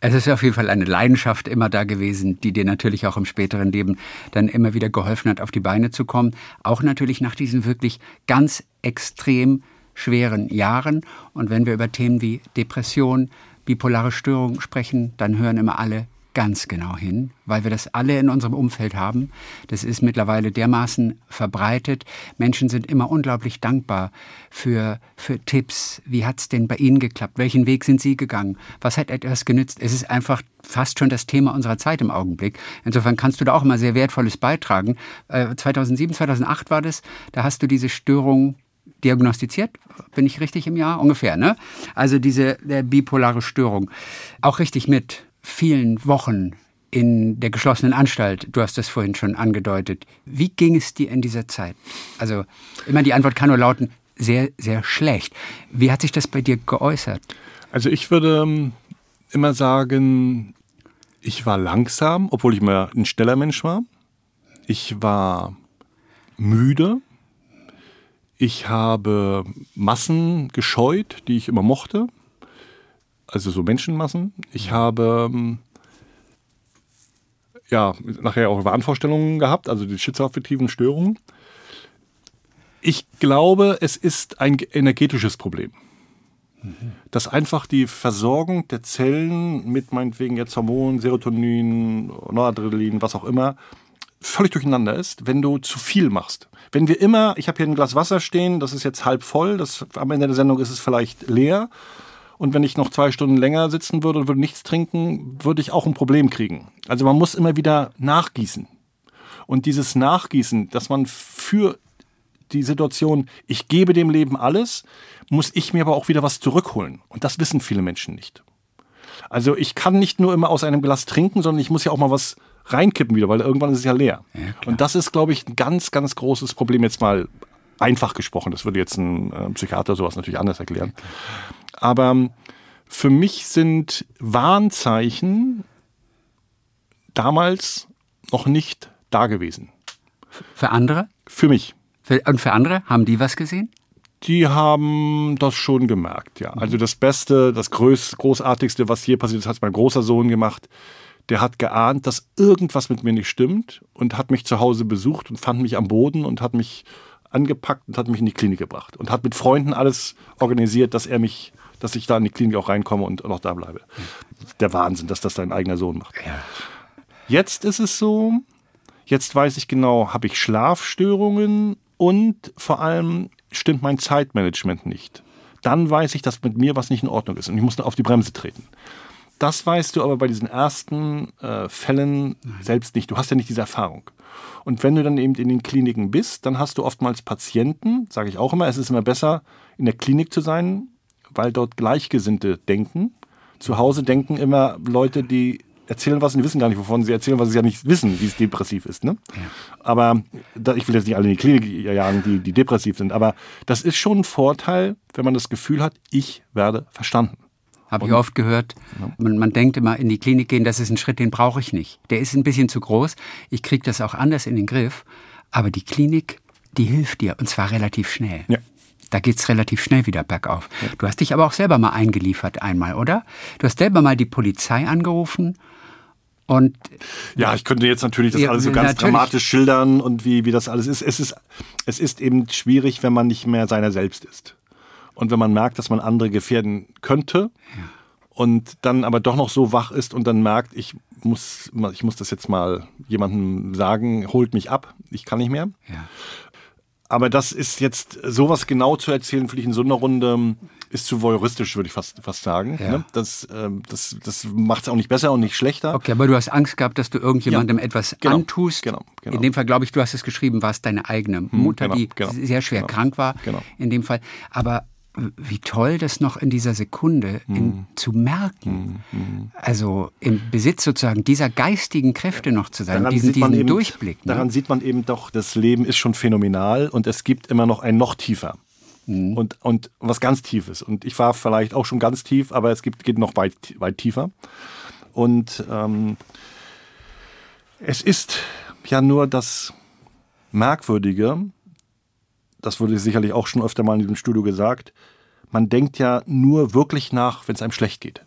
Es ist auf jeden Fall eine Leidenschaft immer da gewesen, die dir natürlich auch im späteren Leben dann immer wieder geholfen hat, auf die Beine zu kommen. Auch natürlich nach diesen wirklich ganz extrem schweren Jahren. Und wenn wir über Themen wie Depression, bipolare Störung sprechen, dann hören immer alle ganz genau hin, weil wir das alle in unserem Umfeld haben. Das ist mittlerweile dermaßen verbreitet. Menschen sind immer unglaublich dankbar für, für Tipps. Wie hat's denn bei Ihnen geklappt? Welchen Weg sind Sie gegangen? Was hat etwas genützt? Es ist einfach fast schon das Thema unserer Zeit im Augenblick. Insofern kannst du da auch immer sehr Wertvolles beitragen. Äh, 2007, 2008 war das. Da hast du diese Störung diagnostiziert, bin ich richtig im Jahr ungefähr, ne? Also diese der bipolare Störung, auch richtig mit vielen Wochen in der geschlossenen Anstalt. Du hast das vorhin schon angedeutet. Wie ging es dir in dieser Zeit? Also immer die Antwort kann nur lauten sehr sehr schlecht. Wie hat sich das bei dir geäußert? Also ich würde ähm, immer sagen, ich war langsam, obwohl ich mal ein schneller Mensch war. Ich war müde. Ich habe Massen gescheut, die ich immer mochte. Also so Menschenmassen. Ich habe ähm, ja nachher auch Wahnvorstellungen gehabt, also die schizoaffektiven Störungen. Ich glaube, es ist ein energetisches Problem dass einfach die Versorgung der Zellen mit meinetwegen jetzt Hormonen, Serotonin, Noradrenalin, was auch immer, völlig durcheinander ist, wenn du zu viel machst. Wenn wir immer, ich habe hier ein Glas Wasser stehen, das ist jetzt halb voll, das, am Ende der Sendung ist es vielleicht leer. Und wenn ich noch zwei Stunden länger sitzen würde und würde nichts trinken, würde ich auch ein Problem kriegen. Also man muss immer wieder nachgießen. Und dieses Nachgießen, dass man für die Situation, ich gebe dem Leben alles, muss ich mir aber auch wieder was zurückholen. Und das wissen viele Menschen nicht. Also ich kann nicht nur immer aus einem Glas trinken, sondern ich muss ja auch mal was reinkippen wieder, weil irgendwann ist es ja leer. und das ist, glaube ich, ein ganz, ganz großes Problem jetzt mal einfach gesprochen. Das würde jetzt ein äh, Psychiater sowas natürlich anders erklären. Aber für mich sind Warnzeichen damals noch nicht da gewesen. Für andere? Für mich. Für, und für andere? Haben die was gesehen? Die haben das schon gemerkt, ja. Also das Beste, das Groß, Großartigste, was hier passiert ist, hat mein großer Sohn gemacht. Der hat geahnt, dass irgendwas mit mir nicht stimmt und hat mich zu Hause besucht und fand mich am Boden und hat mich angepackt und hat mich in die Klinik gebracht und hat mit Freunden alles organisiert, dass er mich, dass ich da in die Klinik auch reinkomme und auch da bleibe. Der Wahnsinn, dass das dein eigener Sohn macht. Jetzt ist es so, jetzt weiß ich genau, habe ich Schlafstörungen und vor allem stimmt mein Zeitmanagement nicht. Dann weiß ich, dass mit mir was nicht in Ordnung ist und ich muss auf die Bremse treten. Das weißt du aber bei diesen ersten äh, Fällen selbst nicht. Du hast ja nicht diese Erfahrung. Und wenn du dann eben in den Kliniken bist, dann hast du oftmals Patienten, sage ich auch immer, es ist immer besser, in der Klinik zu sein, weil dort Gleichgesinnte denken. Zu Hause denken immer Leute, die erzählen was und die wissen gar nicht, wovon sie erzählen, weil sie ja nicht wissen, wie es depressiv ist. Ne? Aber da, ich will jetzt nicht alle in die Klinik jagen, die, die depressiv sind, aber das ist schon ein Vorteil, wenn man das Gefühl hat, ich werde verstanden. Habe ich oft gehört. Man, man denkt immer, in die Klinik gehen, das ist ein Schritt, den brauche ich nicht. Der ist ein bisschen zu groß. Ich kriege das auch anders in den Griff. Aber die Klinik, die hilft dir und zwar relativ schnell. Ja. Da geht's relativ schnell wieder bergauf. Du hast dich aber auch selber mal eingeliefert einmal, oder? Du hast selber mal die Polizei angerufen Und ja, ich könnte jetzt natürlich das Ja, alles so ganz natürlich. dramatisch schildern und wie, wie das alles ist. Es ist. Es ist eben schwierig, wenn man nicht mehr seiner selbst ist. Und wenn man merkt, dass man andere gefährden könnte und dann aber doch noch so wach ist und dann merkt, ich muss, ich muss das jetzt mal jemandem sagen, holt mich ab, ich kann nicht mehr. ja. Aber das ist jetzt, sowas genau zu erzählen, finde ich in so einer Runde, ist zu voyeuristisch, würde ich fast, fast sagen. Ja. Ne? Das, ähm, das, das macht es auch nicht besser und nicht schlechter. Okay, aber du hast Angst gehabt, dass du irgendjemandem etwas genau, antust. genau, genau. In dem Fall, glaube ich, du hast es geschrieben, war es deine eigene Mutter, genau, die genau, sehr schwer genau, krank war. genau. In dem Fall. Aber wie toll, das noch in dieser Sekunde in, zu merken. Also im Besitz sozusagen dieser geistigen Kräfte noch zu sein, diesen, diesen Durchblick. Ne? Daran sieht man eben doch, das Leben ist schon phänomenal und es gibt immer noch ein noch tiefer. Mhm. Und, und was ganz Tiefes. Und ich war vielleicht auch schon ganz tief, aber es gibt, geht noch weit, weit tiefer. Und ähm, es ist ja nur das Merkwürdige, das wurde sicherlich auch schon öfter mal in diesem Studio gesagt, man denkt ja nur wirklich nach, wenn es einem schlecht geht.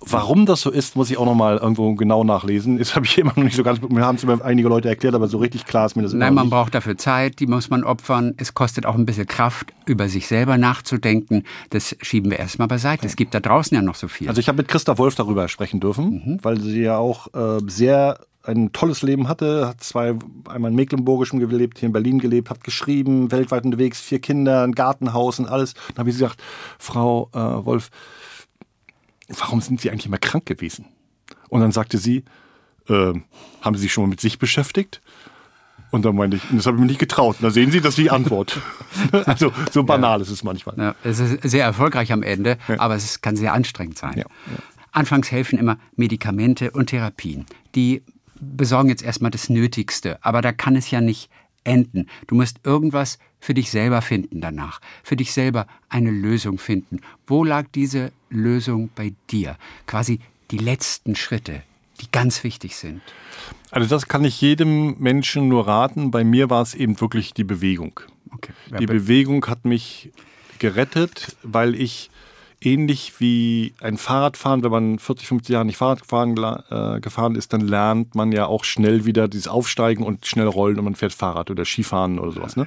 Warum das so ist, muss ich auch noch mal irgendwo genau nachlesen. Das habe ich immer noch nicht so ganz. Mir haben es immer einige Leute erklärt, aber so richtig klar ist mir das immer Nein, man nicht. braucht dafür Zeit, die muss man opfern. Es kostet auch ein bisschen Kraft, über sich selber nachzudenken. Das schieben wir erstmal beiseite. Es gibt da draußen ja noch so viel. Also ich habe mit Christa Wolf darüber sprechen dürfen, weil sie ja auch äh, sehr ein tolles Leben hatte, hat zwei, einmal in Mecklenburgischem gelebt, hier in Berlin gelebt, hat geschrieben, weltweit unterwegs, vier Kinder, ein Gartenhaus und alles. Dann habe ich gesagt, Frau äh, Wolf, warum sind Sie eigentlich immer krank gewesen? Und dann sagte sie, äh, haben Sie sich schon mal mit sich beschäftigt? Und dann meinte ich, das habe ich mir nicht getraut. Und da sehen Sie, das ist die Antwort. also so banal ist es manchmal. Ja, es ist sehr erfolgreich am Ende, aber es kann sehr anstrengend sein. Ja, Anfangs helfen immer Medikamente und Therapien. Die besorgen jetzt erstmal das Nötigste, aber da kann es ja nicht enden. Du musst irgendwas für dich selber finden danach, für dich selber eine Lösung finden. Wo lag diese Lösung bei dir? Quasi die letzten Schritte, die ganz wichtig sind. Also das kann ich jedem Menschen nur raten. Bei mir war es eben wirklich die Bewegung. Okay. Die Bewegung hat mich gerettet, weil ich ähnlich wie ein Fahrradfahren, wenn man 40, 50 Jahre nicht Fahrrad gefahren, äh, gefahren ist, dann lernt man ja auch schnell wieder dieses Aufsteigen und schnell rollen und man fährt Fahrrad oder Skifahren oder sowas. Ne?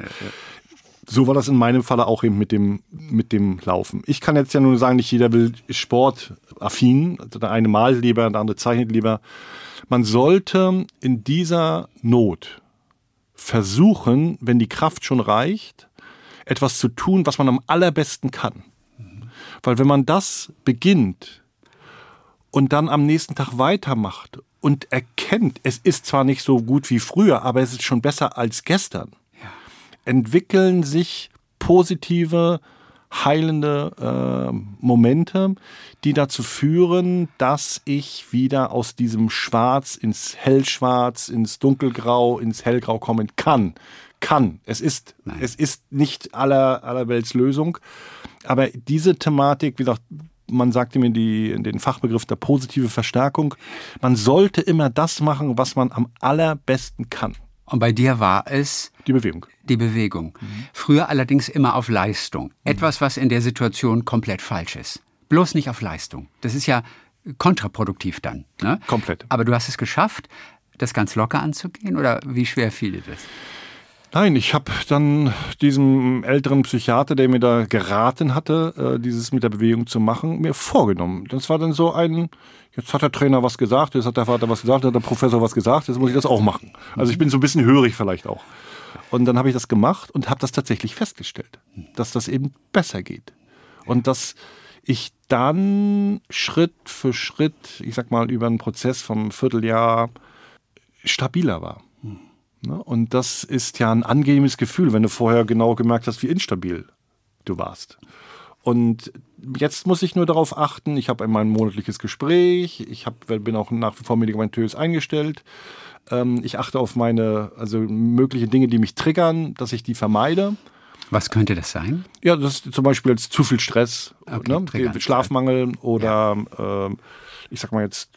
So war das in meinem Falle auch eben mit dem, mit dem Laufen. Ich kann jetzt ja nur sagen, nicht jeder will sportaffin. Also der eine malt lieber, der andere zeichnet lieber. Man sollte in dieser Not versuchen, wenn die Kraft schon reicht, etwas zu tun, was man am allerbesten kann. Weil wenn man das beginnt und dann am nächsten Tag weitermacht und erkennt, es ist zwar nicht so gut wie früher, aber es ist schon besser als gestern, entwickeln sich positive, heilende äh, Momente, die dazu führen, dass ich wieder aus diesem Schwarz ins Hellschwarz, ins Dunkelgrau, ins Hellgrau kommen kann. Kann. Es ist, es ist nicht aller, aller Welts Lösung. Aber diese Thematik, wie gesagt, man sagte mir die, den Fachbegriff der positive Verstärkung. Man sollte immer das machen, was man am allerbesten kann. Und bei dir war es Die Bewegung. die Bewegung. Früher allerdings immer auf Leistung. Etwas, was in der Situation komplett falsch ist. Bloß nicht auf Leistung. Das ist ja kontraproduktiv dann. Ne? Komplett. Aber du hast es geschafft, das ganz locker anzugehen? Oder wie schwer fiel dir das? Nein, ich habe dann diesem älteren Psychiater, der mir da geraten hatte, äh, dieses mit der Bewegung zu machen, mir vorgenommen. Das war dann so ein, jetzt hat der Trainer was gesagt, jetzt hat der Vater was gesagt, jetzt hat der Professor was gesagt, jetzt muss ich das auch machen. Also ich bin so ein bisschen hörig vielleicht auch. Und dann habe ich das gemacht und habe das tatsächlich festgestellt, dass das eben besser geht. Und dass ich dann Schritt für Schritt, ich sag mal über einen Prozess vom Vierteljahr, stabiler war. Ne? Und das ist ja ein angenehmes Gefühl, wenn du vorher genau gemerkt hast, wie instabil du warst. Und jetzt muss ich nur darauf achten, ich habe mein monatliches Gespräch, ich hab, bin auch nach wie vor medikamentös eingestellt. Ähm, ich achte auf meine, also mögliche Dinge, die mich triggern, dass ich die vermeide. Was könnte das sein? Ja, das ist zum Beispiel jetzt zu viel Stress, Okay, ne? Schlafmangel oder ähm, ich sag mal jetzt,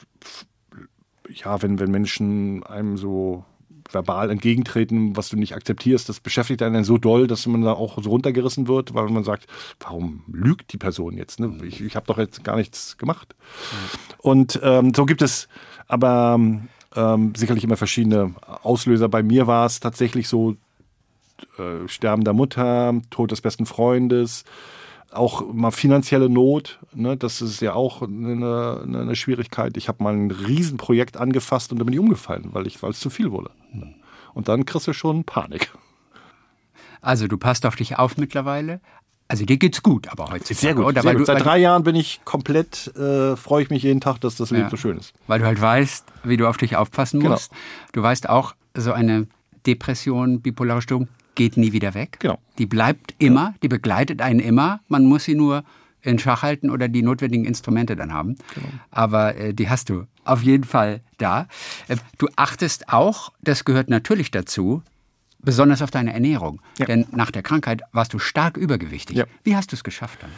ja, wenn, wenn Menschen einem so verbal entgegentreten, was du nicht akzeptierst, das beschäftigt einen so doll, dass man da auch so runtergerissen wird, weil man sagt, warum lügt die Person jetzt? Ne? Ich, ich habe doch jetzt gar nichts gemacht. Und ähm, so gibt es aber ähm, sicherlich immer verschiedene Auslöser. Bei mir war es tatsächlich so, äh, Sterben Mutter, Tod des besten Freundes, auch mal finanzielle Not, ne, das ist ja auch eine, eine Schwierigkeit. Ich habe mal ein Riesenprojekt angefasst und da bin ich umgefallen, weil ich, weil es zu viel wurde. Und dann kriegst du schon Panik. Also du passt auf dich auf mittlerweile. Also dir geht's gut, aber heutzutage. Sehr gut. Sehr gut. Seit drei Jahren bin ich komplett, äh, freue ich mich jeden Tag, dass das Leben Ja. so schön ist. weil du halt weißt, wie du auf dich aufpassen Genau. musst. Du weißt auch, so eine Depression, bipolare Störung geht nie wieder weg. Genau. Die bleibt immer, die begleitet einen immer. Man muss sie nur in Schach halten oder die notwendigen Instrumente dann haben. Genau. Aber äh, die hast du auf jeden Fall da. Äh, du achtest auch, das gehört natürlich dazu, besonders auf deine Ernährung. Ja. Denn nach der Krankheit warst du stark übergewichtig. Ja. Wie hast du es geschafft dann?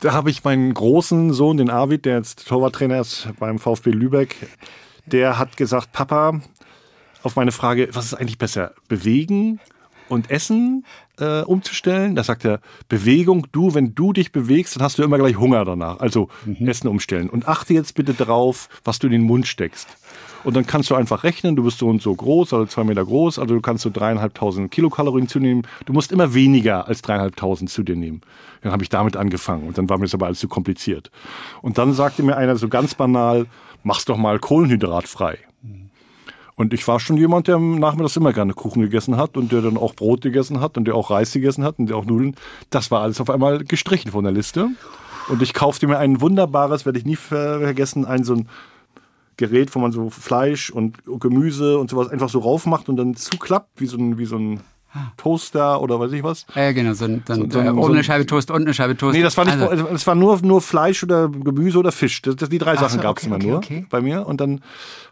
Da habe ich meinen großen Sohn, den Arvid, der jetzt Torwarttrainer ist beim VfB Lübeck, der hat gesagt, Papa, auf meine Frage, was ist eigentlich besser, bewegen und essen äh, umzustellen? Da sagt er, Bewegung, du, wenn du dich bewegst, dann hast du immer gleich Hunger danach. Also Essen umstellen. Und achte jetzt bitte drauf, was du in den Mund steckst. Und dann kannst du einfach rechnen, du bist so und so groß, also zwei Meter groß, also du kannst so dreieinhalbtausend Kilokalorien zunehmen. Du musst immer weniger als dreieinhalbtausend zu dir nehmen. Dann habe ich damit angefangen und dann war mir das aber alles zu kompliziert. Und dann sagte mir einer so ganz banal, mach's doch mal kohlenhydratfrei. Und ich war schon jemand, der am Nachmittag immer gerne Kuchen gegessen hat und der dann auch Brot gegessen hat und der auch Reis gegessen hat und der auch Nudeln. Das war alles auf einmal gestrichen von der Liste. Und ich kaufte mir ein wunderbares, werde ich nie ver- vergessen, ein so ein Gerät, wo man so Fleisch und Gemüse und sowas einfach so raufmacht und dann zuklappt, wie so ein, wie so ein Toaster oder weiß ich was. Ja, genau, so, ein- so, So- so- äh, oben eine Scheibe Toast, unten eine Scheibe Toast. Nee, das war nicht, Also, es war nur, nur Fleisch oder Gemüse oder Fisch. Das, das, die drei Sachen so, gab es okay, immer okay, nur okay. bei mir. Und dann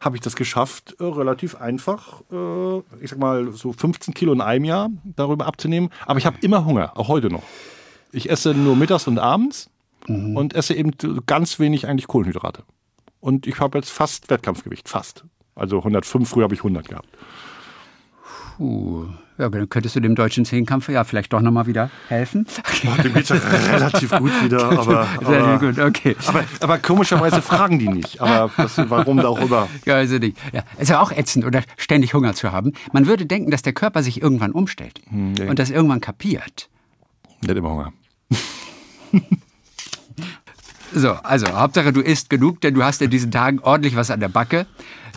habe ich das geschafft, äh, relativ einfach, äh, ich sag mal, so 15 Kilo in einem Jahr darüber abzunehmen. Aber ich habe immer Hunger, auch heute noch. Ich esse nur mittags und abends Mhm. und esse eben ganz wenig eigentlich Kohlenhydrate. Und ich habe jetzt fast Wettkampfgewicht, fast. Also 105, früher habe ich 100 gehabt. Puh. Ja, dann könntest du dem deutschen Zehnkampf ja vielleicht doch nochmal wieder helfen. Oh, dem geht's ja relativ gut wieder, aber, aber, gut, okay. aber, aber komischerweise fragen die nicht. Aber das, warum da auch immer? Ja, also nicht. Ja, ist ja auch ätzend, oder ständig Hunger zu haben. Man würde denken, dass der Körper sich irgendwann umstellt ja. und das irgendwann kapiert. Nicht immer Hunger. So, also Hauptsache du isst genug, denn du hast in diesen Tagen ordentlich was an der Backe.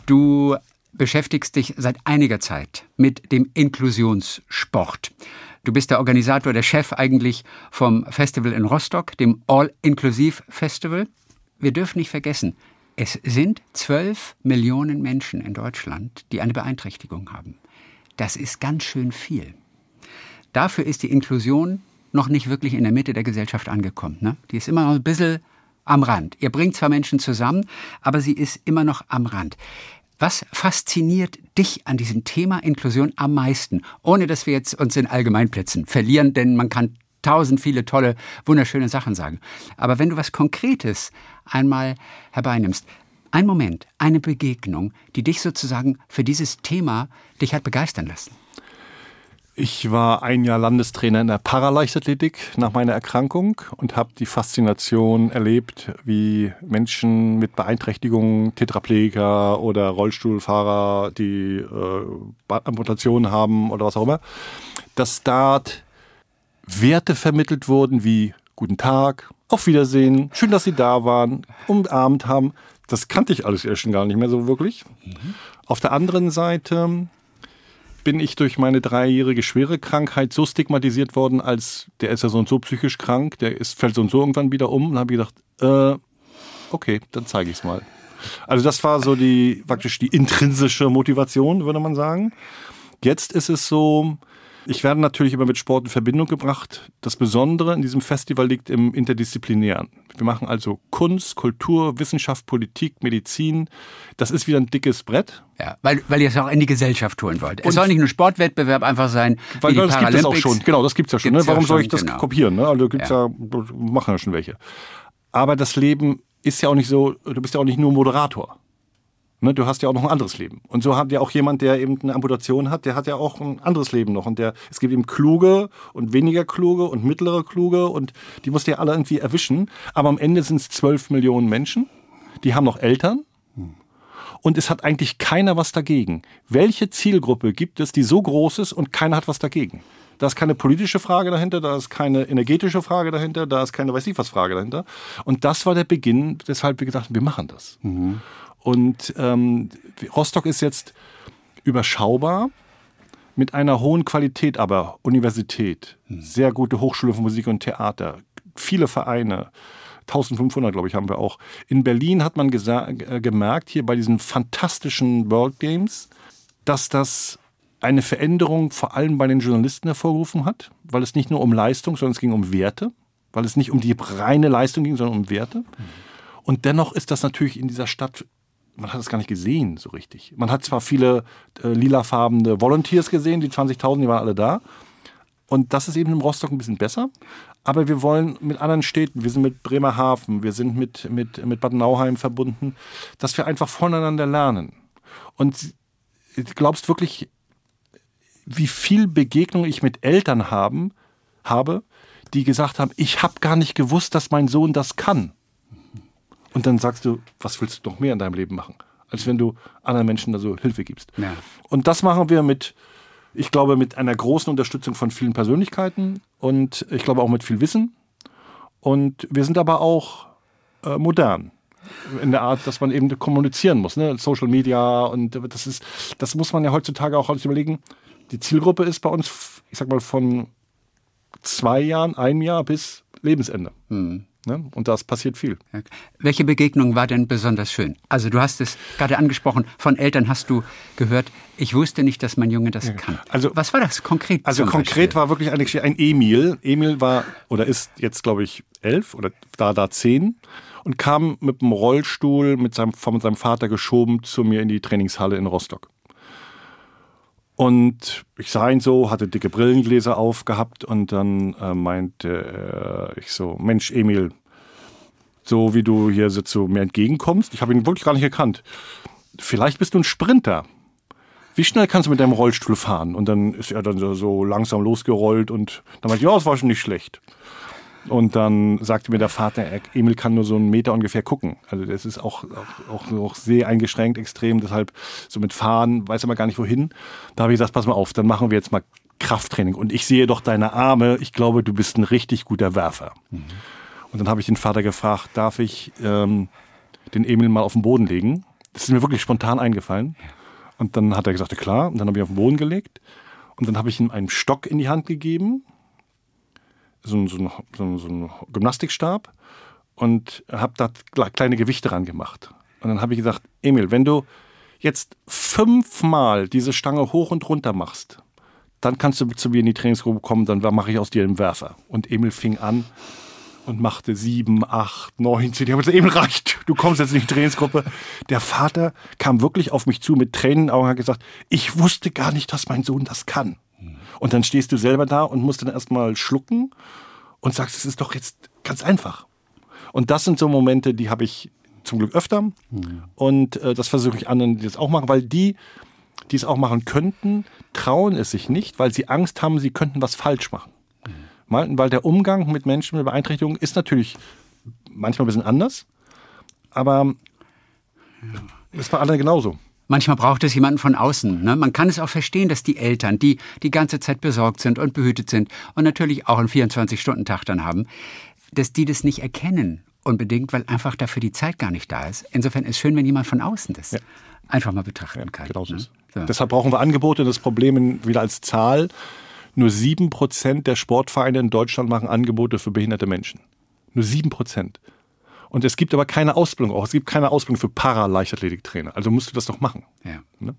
Du beschäftigst dich seit einiger Zeit mit dem Inklusionssport. Du bist der Organisator, der Chef eigentlich vom Festival in Rostock, dem All-Inclusive Festival. Wir dürfen nicht vergessen, es sind zwölf Millionen Menschen in Deutschland, die eine Beeinträchtigung haben. Das ist ganz schön viel. Dafür ist die Inklusion noch nicht wirklich in der Mitte der Gesellschaft angekommen. Ne? Die ist immer noch ein bisschen am Rand. Ihr bringt zwar Menschen zusammen, aber sie ist immer noch am Rand. Was fasziniert dich an diesem Thema Inklusion am meisten? Ohne dass wir jetzt uns in Allgemeinplätzen verlieren, denn man kann tausend viele tolle, wunderschöne Sachen sagen. Aber wenn du was Konkretes einmal herbeinimmst, ein Moment, eine Begegnung, die dich sozusagen für dieses Thema dich hat begeistern lassen. Ich war ein Jahr Landestrainer in der Paraleichtathletik nach meiner Erkrankung und habe die Faszination erlebt, wie Menschen mit Beeinträchtigungen, Tetraplegiker oder Rollstuhlfahrer, die äh, Amputationen haben oder was auch immer, dass dort Werte vermittelt wurden wie Guten Tag, auf Wiedersehen, schön, dass Sie da waren, umarmt haben. Das kannte ich alles erst schon gar nicht mehr so wirklich. Auf der anderen Seite bin ich durch meine dreijährige schwere Krankheit so stigmatisiert worden, als der ist ja so und so psychisch krank, der ist, fällt so und so irgendwann wieder um und habe ich gedacht, äh, okay, dann zeige ich es mal. Also das war so die praktisch die intrinsische Motivation, würde man sagen. Jetzt ist es so, ich werde natürlich immer mit Sport in Verbindung gebracht. Das Besondere in diesem Festival liegt im Interdisziplinären. Wir machen also Kunst, Kultur, Wissenschaft, Politik, Medizin. Das ist wieder ein dickes Brett. Ja, weil, weil ihr es auch in die Gesellschaft holen wollt. Es soll nicht nur Sportwettbewerb einfach sein, Weil die das gibt es auch schon. Genau, das gibt's ja schon. Gibt's Ne? Warum ja soll schon, ich das genau. kopieren? Ne? Also gibt's ja. machen ja schon welche. Aber das Leben ist ja auch nicht so, du bist ja auch nicht nur Moderator. Ne, du hast ja auch noch ein anderes Leben. Und so hat ja auch jemand, der eben eine Amputation hat, der hat ja auch ein anderes Leben noch. Und der, es gibt eben kluge und weniger kluge und mittlere kluge und die musst du ja alle irgendwie erwischen. Aber am Ende sind es zwölf Millionen Menschen, die haben noch Eltern. Und es hat eigentlich keiner was dagegen. Welche Zielgruppe gibt es, die so groß ist und keiner hat was dagegen? Da ist keine politische Frage dahinter, da ist keine energetische Frage dahinter, da ist keine weiß ich was Frage dahinter. Und das war der Beginn, weshalb wir gedacht haben, wir machen das. Mhm. Und ähm, Rostock ist jetzt überschaubar mit einer hohen Qualität, aber Universität, mhm. sehr gute Hochschule für Musik und Theater, viele Vereine. 1500, glaube ich, haben wir auch. In Berlin hat man äh, gemerkt, hier bei diesen fantastischen World Games, dass das eine Veränderung vor allem bei den Journalisten hervorgerufen hat, weil es nicht nur um Leistung, sondern es ging um Werte, weil es nicht um die reine Leistung ging, sondern um Werte. Und dennoch ist das natürlich in dieser Stadt, man hat es gar nicht gesehen so richtig. Man hat zwar viele äh, lilafarbene Volunteers gesehen, die 20.000, die waren alle da. Und das ist eben im Rostock ein bisschen besser. Aber wir wollen mit anderen Städten, wir sind mit Bremerhaven, wir sind mit, mit, mit Bad Nauheim verbunden, dass wir einfach voneinander lernen. Und du glaubst wirklich, wie viel Begegnung ich mit Eltern haben, habe, die gesagt haben, ich habe gar nicht gewusst, dass mein Sohn das kann. Und dann sagst du, was willst du noch mehr in deinem Leben machen, als wenn du anderen Menschen da so Hilfe gibst. Ja. Und das machen wir mit, ich glaube, mit einer großen Unterstützung von vielen Persönlichkeiten und ich glaube auch mit viel Wissen. Und wir sind aber auch äh, modern in der Art, dass man eben kommunizieren muss, ne? Social Media und das ist, das muss man ja heutzutage auch alles überlegen die Zielgruppe ist bei uns, ich sag mal, von zwei Jahren, einem Jahr bis Lebensende. Mhm. Ne? Und das passiert viel. Welche Begegnung war denn besonders schön? Also du hast es gerade angesprochen, von Eltern hast du gehört, ich wusste nicht, dass mein Junge das ja. kann. Also, Was war das konkret? Also konkret Beispiel? war wirklich eigentlich ein Emil. Emil war oder ist jetzt, glaube ich, elf oder da, da zehn und kam mit dem Rollstuhl mit seinem, von seinem Vater geschoben zu mir in die Trainingshalle in Rostock. Und ich sah ihn so, hatte dicke Brillengläser aufgehabt und dann äh, meinte äh, ich so, Mensch, Emil, so wie du hier so zu mir entgegenkommst, ich habe ihn wirklich gar nicht erkannt. Vielleicht bist du ein Sprinter. Wie schnell kannst du mit deinem Rollstuhl fahren? Und dann ist er dann so, so langsam losgerollt und dann meinte ich, ja, das war schon nicht schlecht. Und dann sagte mir der Vater, Emil kann nur so einen Meter ungefähr gucken. Also das ist auch, auch, auch sehr eingeschränkt, extrem. Deshalb so mit Fahren weiß er mal gar nicht wohin. Da habe ich gesagt, pass mal auf, dann machen wir jetzt mal Krafttraining. Und ich sehe doch deine Arme. Ich glaube, du bist ein richtig guter Werfer. Mhm. Und dann habe ich den Vater gefragt, darf ich ähm, den Emil mal auf den Boden legen? Das ist mir wirklich spontan eingefallen. Und dann hat er gesagt, ja, klar. Und dann habe ich auf den Boden gelegt. Und dann habe ich ihm einen Stock in die Hand gegeben so, so, so, so einen Gymnastikstab und habe da kleine Gewichte ran gemacht. Und dann habe ich gesagt, Emil, wenn du jetzt fünfmal diese Stange hoch und runter machst, dann kannst du zu mir in die Trainingsgruppe kommen, dann mache ich aus dir einen Werfer. Und Emil fing an und machte sieben, acht, neun, zehn. Ich habe gesagt, Emil reicht, du kommst jetzt in die Trainingsgruppe. Der Vater kam wirklich auf mich zu mit Tränen in den Augen und hat gesagt, ich wusste gar nicht, dass mein Sohn das kann. Und dann stehst du selber da und musst dann erstmal schlucken und sagst, es ist doch jetzt ganz einfach. Und das sind so Momente, die habe ich zum Glück öfter. Mhm. Und äh, das versuche ich anderen, die das auch machen, weil die, die es auch machen könnten, trauen es sich nicht, weil sie Angst haben, sie könnten was falsch machen. Weil der Umgang mit Menschen mit Beeinträchtigungen ist natürlich manchmal ein bisschen anders, aber es war alle genauso. Manchmal braucht es jemanden von außen. Ne? Man kann es auch verstehen, dass die Eltern, die die ganze Zeit besorgt sind und behütet sind und natürlich auch einen 24-Stunden-Tag dann haben, dass die das nicht erkennen unbedingt, weil einfach dafür die Zeit gar nicht da ist. Insofern ist es schön, wenn jemand von außen das ja. einfach mal betrachten ja, kann. Genau ne? so. Deshalb brauchen wir Angebote. Das Problem wieder als Zahl. Nur sieben Prozent der Sportvereine in Deutschland machen Angebote für behinderte Menschen. Nur sieben Prozent. Und es gibt aber keine Ausbildung auch. Es gibt keine Ausbildung für Para-Leichtathletiktrainer. Also musst du das doch machen. Ja. Ne?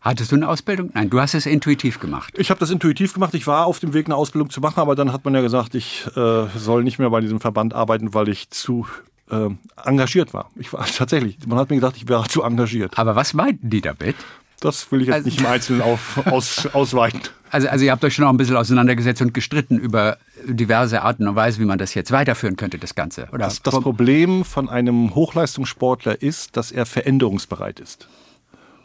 Hattest du eine Ausbildung? Nein, du hast es intuitiv gemacht. Ich habe das intuitiv gemacht. Ich war auf dem Weg, eine Ausbildung zu machen, aber dann hat man ja gesagt, ich äh, soll nicht mehr bei diesem Verband arbeiten, weil ich zu äh, engagiert war. Ich war tatsächlich. Man hat mir gesagt, ich wäre zu engagiert. Aber was meinten die damit? Das will ich jetzt Also- nicht im Einzelnen auf, aus, ausweiten. Also, also ihr habt euch schon auch ein bisschen auseinandergesetzt und gestritten über diverse Arten und Weisen, wie man das jetzt weiterführen könnte, das Ganze. Oder Das, das Problem von einem Hochleistungssportler ist, dass er veränderungsbereit ist.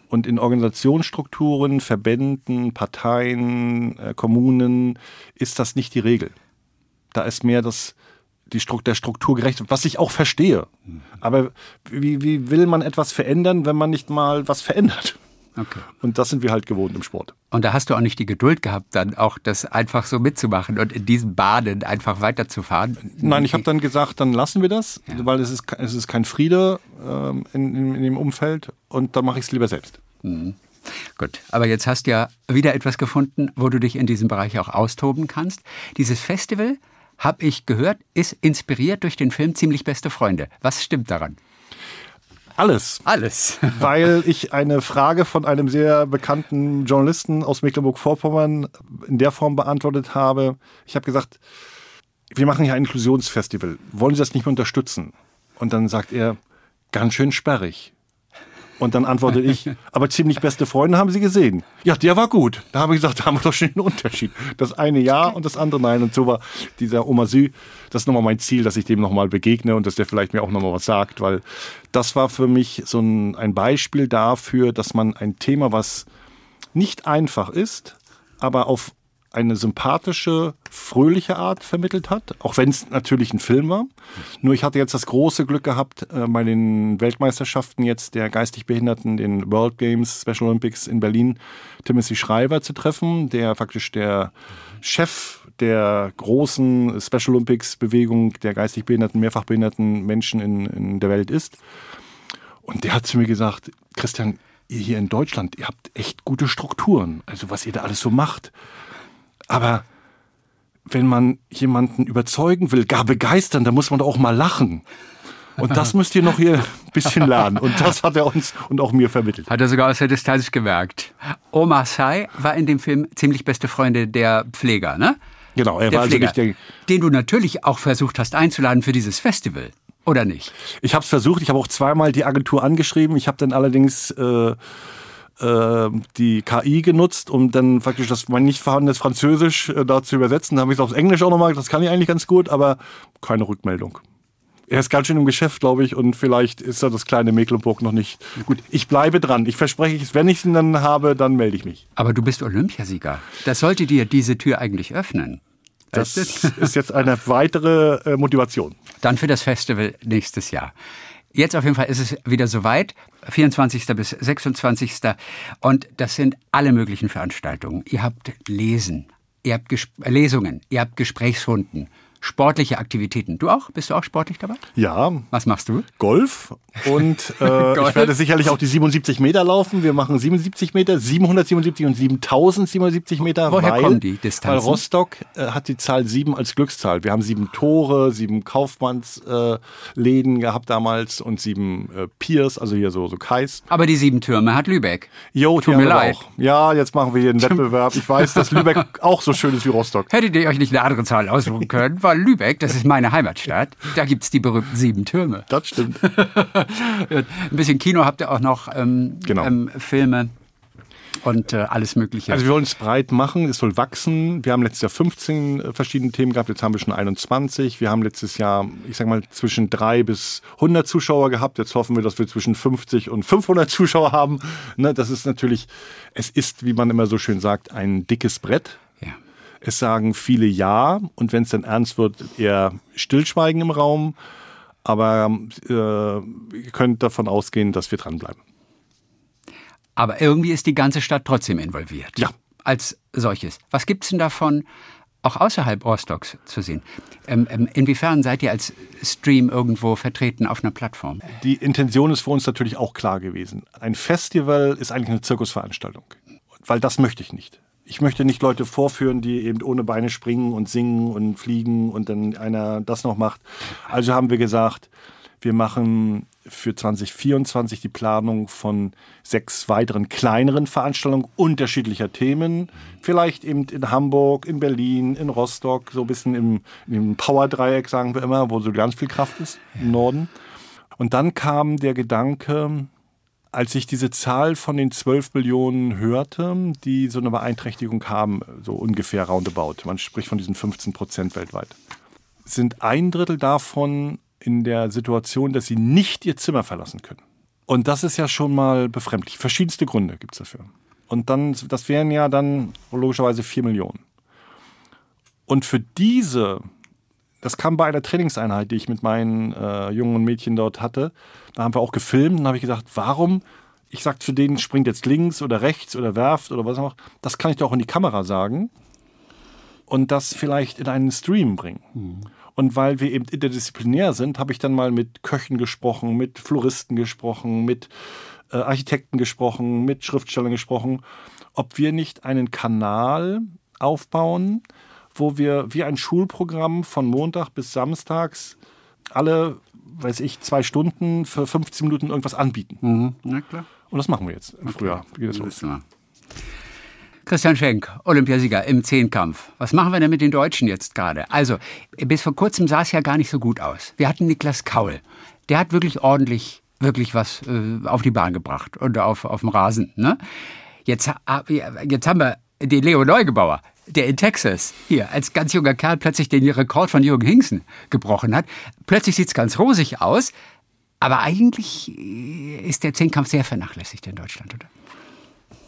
Und in Organisationsstrukturen, Verbänden, Parteien, äh, Kommunen ist das nicht die Regel. Da ist mehr das, die Stru der Struktur gerecht, was ich auch verstehe. Aber wie, wie will man etwas verändern, wenn man nicht mal was verändert? Okay. Und das sind wir halt gewohnt im Sport. Und da hast du auch nicht die Geduld gehabt, dann auch das einfach so mitzumachen und in diesen Bahnen einfach weiterzufahren. Nein, ich habe dann gesagt, dann lassen wir das, weil es ist, es ist kein Friede ähm, in, in, in dem Umfeld und dann mache ich es lieber selbst. Gut, aber jetzt hast du ja wieder etwas gefunden, wo du dich in diesem Bereich auch austoben kannst. Dieses Festival, habe ich gehört, ist inspiriert durch den Film Ziemlich beste Freunde. Was stimmt daran? Alles. Alles. weil ich eine Frage von einem sehr bekannten Journalisten aus Mecklenburg-Vorpommern in der Form beantwortet habe. Ich habe gesagt, wir machen hier ein Inklusionsfestival. Wollen Sie das nicht mehr unterstützen? Und dann sagt er, ganz schön sperrig. Und dann antworte ich, aber ziemlich beste Freunde haben Sie gesehen. Ja, der war gut. Da habe ich gesagt, da haben wir doch schon einen Unterschied. Das eine ja und das andere nein. Und so war dieser Oma Sü, das ist nochmal mein Ziel, dass ich dem nochmal begegne und dass der vielleicht mir auch nochmal was sagt, weil das war für mich so ein, ein Beispiel dafür, dass man ein Thema, was nicht einfach ist, aber auf eine sympathische, fröhliche Art vermittelt hat, auch wenn es natürlich ein Film war. Nur ich hatte jetzt das große Glück gehabt, äh, bei den Weltmeisterschaften jetzt der geistig Behinderten, den World Games, Special Olympics in Berlin, Timothy Schreiber zu treffen, der faktisch der Chef der großen Special Olympics Bewegung der geistig behinderten, mehrfach behinderten Menschen in, in der Welt ist. Und der hat zu mir gesagt, Christian, ihr hier in Deutschland, ihr habt echt gute Strukturen, also was ihr da alles so macht. Aber wenn man jemanden überzeugen will, gar begeistern, dann muss man doch auch mal lachen. Und das müsst ihr noch hier ein bisschen lernen. Und das hat er uns und auch mir vermittelt. Hat er sogar aus der Distanz gemerkt. Omar Sy war in dem Film ziemlich beste Freunde der Pfleger, ne? Genau, er Der war also Pfleger, nicht der. den du natürlich auch versucht hast einzuladen für dieses Festival, oder nicht? Ich habe es versucht, ich habe auch zweimal die Agentur angeschrieben. Ich habe dann allerdings äh, die KI genutzt, um dann faktisch das mein nicht vorhandenes Französisch äh, da zu übersetzen. Da habe ich es aufs Englisch auch nochmal, das kann ich eigentlich ganz gut, aber keine Rückmeldung. Er ist ganz schön im Geschäft, glaube ich, und vielleicht ist er das kleine Mecklenburg noch nicht. Gut, ich bleibe dran. Ich verspreche es, wenn ich ihn dann habe, dann melde ich mich. Aber du bist Olympiasieger. Das sollte dir diese Tür eigentlich öffnen. Das ist jetzt eine weitere äh, Motivation. Dann für das Festival nächstes Jahr. Jetzt auf jeden Fall ist es wieder soweit, 24. bis 26. Und das sind alle möglichen Veranstaltungen. Ihr habt Lesen, ihr habt Ges Lesungen, ihr habt Gesprächsrunden, sportliche Aktivitäten. Du auch? Bist du auch sportlich dabei? Ja, Was machst du? Golf und äh, ich werde sicherlich auch die 77 Meter laufen. Wir machen 77 Meter, 777 und 7077 Meter. Woher weil, kommen die Distanzen? Weil Rostock äh, hat die Zahl 7 als Glückszahl. Wir haben sieben Tore, sieben Kaufmannsläden äh, gehabt damals und sieben äh, Piers, also hier so, so Kais. Aber die sieben Türme hat Lübeck. Jo, Tut mir leid. Auch. Ja, jetzt machen wir hier einen Wettbewerb. Ich weiß, dass Lübeck auch so schön ist wie Rostock. Hättet ihr euch nicht eine andere Zahl aussuchen können, weil Lübeck, das ist meine Heimatstadt, da gibt's die berühmten sieben Türme. Das stimmt. Ein bisschen Kino habt ihr auch noch, ähm, Genau. ähm, Filme und äh, alles Mögliche. Also wir wollen es breit machen, es soll wachsen. Wir haben letztes Jahr 15 verschiedene Themen gehabt, jetzt haben wir schon 21. Wir haben letztes Jahr, ich sag mal, zwischen drei bis 100 Zuschauer gehabt. Jetzt hoffen wir, dass wir zwischen 50 und 500 Zuschauer haben. Ne, das ist natürlich, es ist, wie man immer so schön sagt, ein dickes Brett. Es sagen viele Ja und wenn es dann ernst wird, eher Stillschweigen im Raum. Aber äh, ihr könnt davon ausgehen, dass wir dranbleiben. Aber irgendwie ist die ganze Stadt trotzdem involviert. Ja. Als solches. Was gibt's denn davon auch außerhalb Rostocks zu sehen? Ähm, ähm, inwiefern seid ihr als Stream irgendwo vertreten auf einer Plattform? Die Intention ist für uns natürlich auch klar gewesen. Ein Festival ist eigentlich eine Zirkusveranstaltung, weil das möchte ich nicht. Ich möchte nicht Leute vorführen, die eben ohne Beine springen und singen und fliegen und dann einer das noch macht. Also haben wir gesagt, wir machen für 2024 die Planung von sechs weiteren kleineren Veranstaltungen unterschiedlicher Themen. Vielleicht eben in Hamburg, in Berlin, in Rostock, so ein bisschen im, im Power-Dreieck, sagen wir immer, wo so ganz viel Kraft ist im Norden. Und dann kam der Gedanke, als ich diese Zahl von den 12 Millionen hörte, die so eine Beeinträchtigung haben, so ungefähr roundabout, man spricht von diesen 15 Prozent weltweit, sind ein Drittel davon in der Situation, dass sie nicht ihr Zimmer verlassen können. Und das ist ja schon mal befremdlich. Verschiedenste Gründe gibt es dafür. Und dann, das wären ja dann logischerweise 4 Millionen. Und für diese, das kam bei einer Trainingseinheit, die ich mit meinen äh, jungen Mädchen dort hatte, da haben wir auch gefilmt und habe ich gesagt, warum, ich sage zu denen, springt jetzt links oder rechts oder werft oder was auch, das kann ich doch auch in die Kamera sagen und das vielleicht in einen Stream bringen. Mhm. Und weil wir eben interdisziplinär sind, habe ich dann mal mit Köchen gesprochen, mit Floristen gesprochen, mit äh, Architekten gesprochen, mit Schriftstellern gesprochen, ob wir nicht einen Kanal aufbauen, wo wir wie ein Schulprogramm von Montag bis Samstags alle, weiß ich, zwei Stunden für 15 Minuten irgendwas anbieten. Mhm. Na klar. Und das machen wir jetzt im. Frühjahr. Geht los? Christian Schenk, Olympiasieger im Zehnkampf. Was machen wir denn mit den Deutschen jetzt gerade? Also, bis vor kurzem sah es ja gar nicht so gut aus. Wir hatten Niklas Kaul. Der hat wirklich ordentlich, wirklich was äh, auf die Bahn gebracht und auf, auf dem Rasen. Ne? Jetzt, jetzt haben wir den Leo Neugebauer, der in Texas hier als ganz junger Kerl plötzlich den Rekord von Jürgen Hingsen gebrochen hat. Plötzlich sieht es ganz rosig aus. Aber eigentlich ist der Zehnkampf sehr vernachlässigt in Deutschland, oder?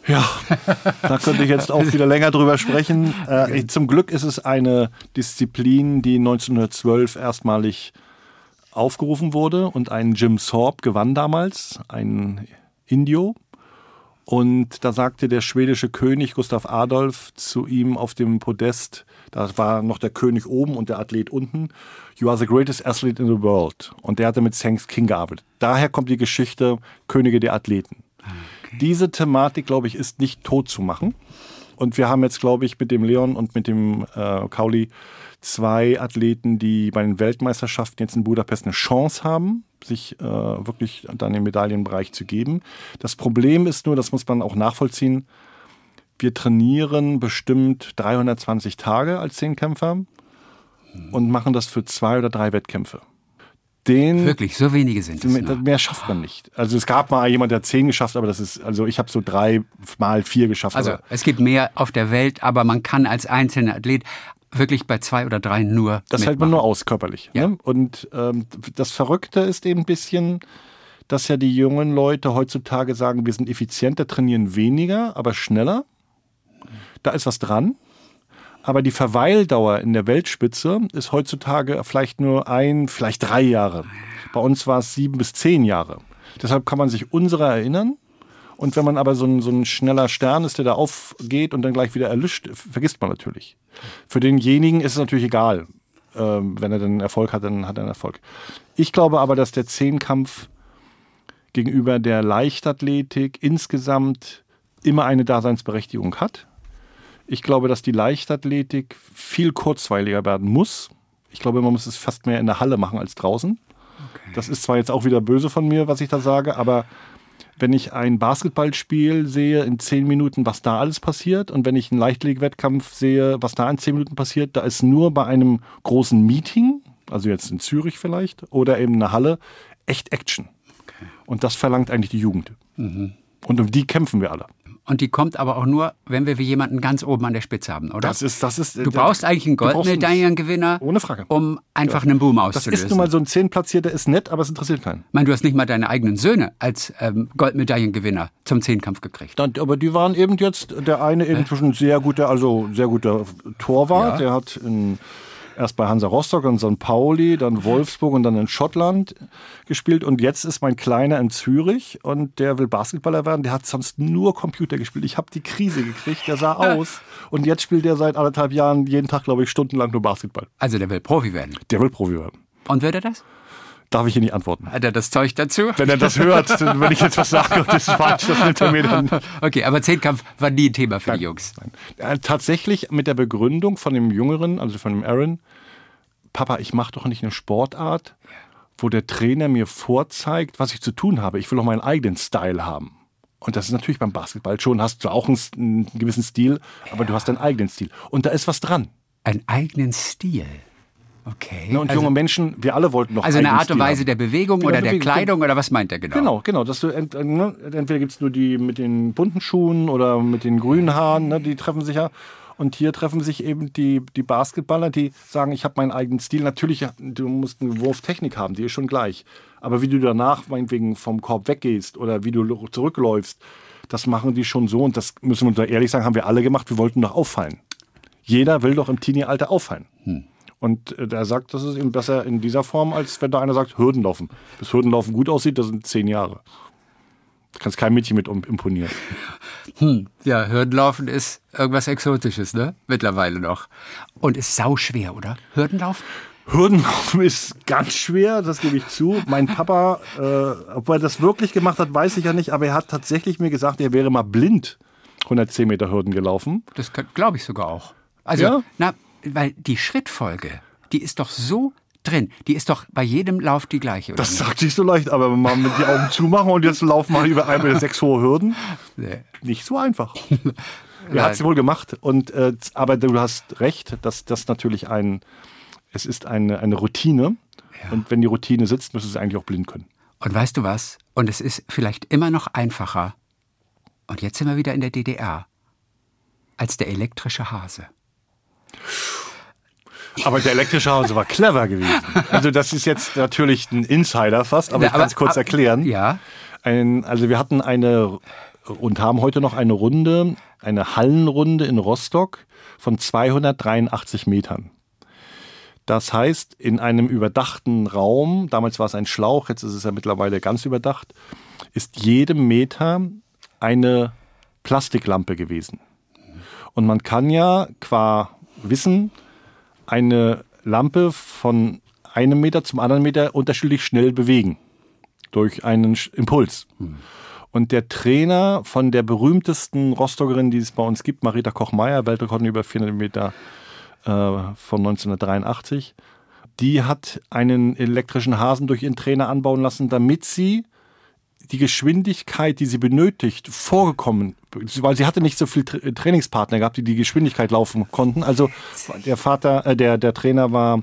Ja, da könnte ich jetzt auch wieder länger drüber sprechen. Äh, zum Glück ist es eine Disziplin, die 1912 erstmalig aufgerufen wurde und ein Jim Sorb gewann damals, ein Indio. Und da sagte der schwedische König Gustav Adolf zu ihm auf dem Podest, da war noch der König oben und der Athlet unten, You are the greatest athlete in the world. Und der hatte mit Thanks King gearbeitet. Daher kommt die Geschichte Könige der Athleten. Diese Thematik, glaube ich, ist nicht tot zu machen. Und wir haben jetzt, glaube ich, mit dem Leon und mit dem äh, Kauli zwei Athleten, die bei den Weltmeisterschaften jetzt in Budapest eine Chance haben, sich äh, wirklich dann im Medaillenbereich zu geben. Das Problem ist nur, das muss man auch nachvollziehen, wir trainieren bestimmt 320 Tage als Zehnkämpfer und machen das für zwei oder drei Wettkämpfe den. Wirklich, so wenige sind es. Mehr, mehr schafft man nicht. Also es gab mal jemand, der zehn geschafft, aber das ist, also ich habe so drei mal vier geschafft. Also es gibt mehr auf der Welt, aber man kann als einzelner Athlet wirklich bei zwei oder drei nur. Das mitmachen. hält man nur aus, körperlich. Ja. Ne? Und ähm, das Verrückte ist eben ein bisschen, dass ja die jungen Leute heutzutage sagen, wir sind effizienter, trainieren weniger, aber schneller. Da ist was dran. Aber die Verweildauer in der Weltspitze ist heutzutage vielleicht nur ein, vielleicht drei Jahre. Bei uns war es sieben bis zehn Jahre. Deshalb kann man sich unserer erinnern. Und wenn man aber so ein, so ein schneller Stern ist, der da aufgeht und dann gleich wieder erlischt, vergisst man natürlich. Für denjenigen ist es natürlich egal. Ähm, wenn er dann Erfolg hat, dann hat er einen Erfolg. Ich glaube aber, dass der Zehnkampf gegenüber der Leichtathletik insgesamt immer eine Daseinsberechtigung hat. Ich glaube, dass die Leichtathletik viel kurzweiliger werden muss. Ich glaube, man muss es fast mehr in der Halle machen als draußen. Okay. Das ist zwar jetzt auch wieder böse von mir, was ich da sage, aber wenn ich ein Basketballspiel sehe in zehn Minuten, was da alles passiert, und wenn ich einen Leichtathletik-Wettkampf sehe, was da in zehn Minuten passiert, da ist nur bei einem großen Meeting, also jetzt in Zürich vielleicht, oder eben in der Halle, echt Action. Okay. Und das verlangt eigentlich die Jugend. Mhm. Und um die kämpfen wir alle. Und die kommt aber auch nur, wenn wir jemanden ganz oben an der Spitze haben, oder? Das ist, das ist. Du brauchst eigentlich einen Goldmedaillengewinner, ohne Frage, um einfach ja. einen Boom auszulösen. Das ist nun mal so ein Zehnplatzierter, ist nett, aber es interessiert keinen. Ich meine, du hast nicht mal deine eigenen Söhne als ähm, Goldmedaillengewinner zum Zehnkampf gekriegt. Dann, aber die waren eben jetzt der eine eben zwischen sehr guter, also sehr guter Torwart, ja. der hat in erst bei Hansa Rostock und St. Pauli, dann Wolfsburg und dann in Schottland gespielt. Und jetzt ist mein Kleiner in Zürich und der will Basketballer werden. Der hat sonst nur Computer gespielt. Ich habe die Krise gekriegt, der sah aus. Und jetzt spielt er seit anderthalb Jahren jeden Tag, glaube ich, stundenlang nur Basketball. Also der will Profi werden? Der will Profi werden. Und wird er das? Darf ich hier nicht antworten. Hat er das Zeug dazu? Wenn er das hört, wenn ich jetzt was sage und das ist falsch, das nimmt er mir dann. Okay, aber Zehnkampf war nie ein Thema für nein, die Jungs. Nein. Tatsächlich mit der Begründung von dem Jüngeren, also von dem Aaron, Papa, ich mache doch nicht eine Sportart, wo der Trainer mir vorzeigt, was ich zu tun habe. Ich will doch meinen eigenen Style haben. Und das ist natürlich beim Basketball schon, hast du auch einen, einen gewissen Stil, aber ja. du hast deinen eigenen Stil. Und da ist was dran. Einen eigenen Stil? Okay. Ne, und also, junge Menschen, wir alle wollten noch also eine Art und Weise haben. der Bewegung Genau, oder der Bewegung, Kleidung oder was meint er genau? Genau, genau. Dass du ent, ne, entweder gibt's nur die mit den bunten Schuhen oder mit den grünen Haaren, ne, die treffen sich ja. Und hier treffen sich eben die, die Basketballer, die sagen, ich habe meinen eigenen Stil. Natürlich, du musst eine Wurftechnik haben, die ist schon gleich. Aber wie du danach meinetwegen vom Korb weggehst oder wie du zurückläufst, das machen die schon so. Und das müssen wir uns da ehrlich sagen, haben wir alle gemacht. Wir wollten doch auffallen. Jeder will doch im Teenie-Alter auffallen. Und äh, der sagt, das ist eben besser in dieser Form, als wenn da einer sagt, Hürdenlaufen. Bis Hürdenlaufen gut aussieht, das sind zehn Jahre. Du kannst kein Mädchen mit imponieren. Ja, Hürdenlaufen ist irgendwas Exotisches, ne? Mittlerweile noch. Und ist sauschwer, oder? Hürdenlaufen? Hürdenlaufen ist ganz schwer, das gebe ich zu. Mein Papa, äh, ob er das wirklich gemacht hat, weiß ich ja nicht, aber er hat tatsächlich mir gesagt, er wäre mal blind 110 Meter Hürden gelaufen. Das glaube ich sogar auch. Also, Ja? na, weil die Schrittfolge, die ist doch so drin. Die ist doch bei jedem Lauf die gleiche? Das sagt sich so leicht, aber wenn mal mit die Augen zumachen und jetzt laufen wir über 1,6 Meter hohe Hürden, Nee. nicht so einfach. Er hat es wohl gemacht, und, äh, aber du hast recht, dass das natürlich ein, es ist eine, eine Routine. Und wenn die Routine sitzt, müsstest du es eigentlich auch blind können. Und weißt du was? Und es ist vielleicht immer noch einfacher. Und jetzt sind wir wieder in der DDR. Als der elektrische Hase. Aber der elektrische Hase war clever gewesen. Also das ist jetzt natürlich ein Insider fast, aber Ja, ich kann es kurz ab- erklären. Ja. Ein, also wir hatten eine und haben heute noch eine Runde, eine Hallenrunde in Rostock von 283 Metern. Das heißt, in einem überdachten Raum, damals war es ein Schlauch, jetzt ist es ja mittlerweile ganz überdacht, ist jedem Meter eine Plastiklampe gewesen. Und man kann ja qua Wissen eine Lampe von einem Meter zum anderen Meter unterschiedlich schnell bewegen. Durch einen Impuls. Und der Trainer von der berühmtesten Rostockerin, die es bei uns gibt, Marita Koch-Meyer, Weltrekord über 400 Meter äh, von 1983, die hat einen elektrischen Hasen durch ihren Trainer anbauen lassen, damit sie die Geschwindigkeit, die sie benötigt, vorgekommen, weil sie hatte nicht so viel Tra Trainingspartner gehabt, die die Geschwindigkeit laufen konnten. Also der Vater, äh, der der Trainer war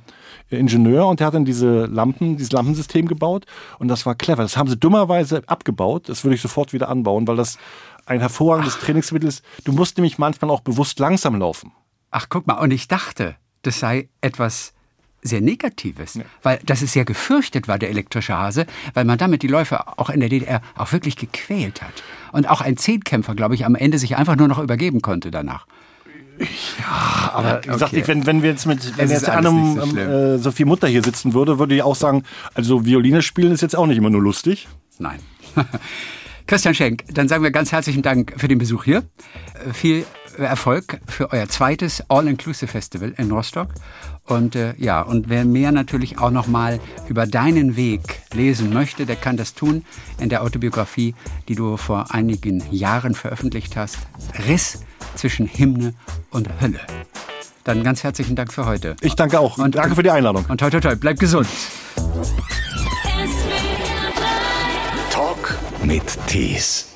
Ingenieur und der hat dann diese Lampen, dieses Lampensystem gebaut und das war clever. Das haben sie dummerweise abgebaut. Das würde ich sofort wieder anbauen, weil das ein hervorragendes Trainingsmittel ist. Du musst nämlich manchmal auch bewusst langsam laufen. Ach, guck mal, und ich dachte, das sei etwas sehr Negatives, weil das ist sehr gefürchtet war, der elektrische Hase, weil man damit die Läufer auch in der DDR auch wirklich gequält hat. Und auch ein Zehnkämpfer, glaube ich, am Ende sich einfach nur noch übergeben konnte danach. Aber wie gesagt, okay. ich, wenn, wenn wir jetzt mit wenn jetzt nicht so ähm, äh, Sophie Mutter hier sitzen würde, würde ich auch sagen, also Violine spielen ist jetzt auch nicht immer nur lustig. Nein. Christian Schenk, dann sagen wir ganz herzlichen Dank für den Besuch hier. Äh, Viel Erfolg für euer zweites All-Inclusive-Festival in Rostock. Und äh, ja, und wer mehr natürlich auch noch mal über deinen Weg lesen möchte, der kann das tun in der Autobiografie, die du vor einigen Jahren veröffentlicht hast. Riss zwischen Hymne und Hölle. Dann ganz herzlichen Dank für heute. Ich danke auch. Und- danke für die Einladung. Und toi, toi, toi, bleib gesund. Talk mit Tees.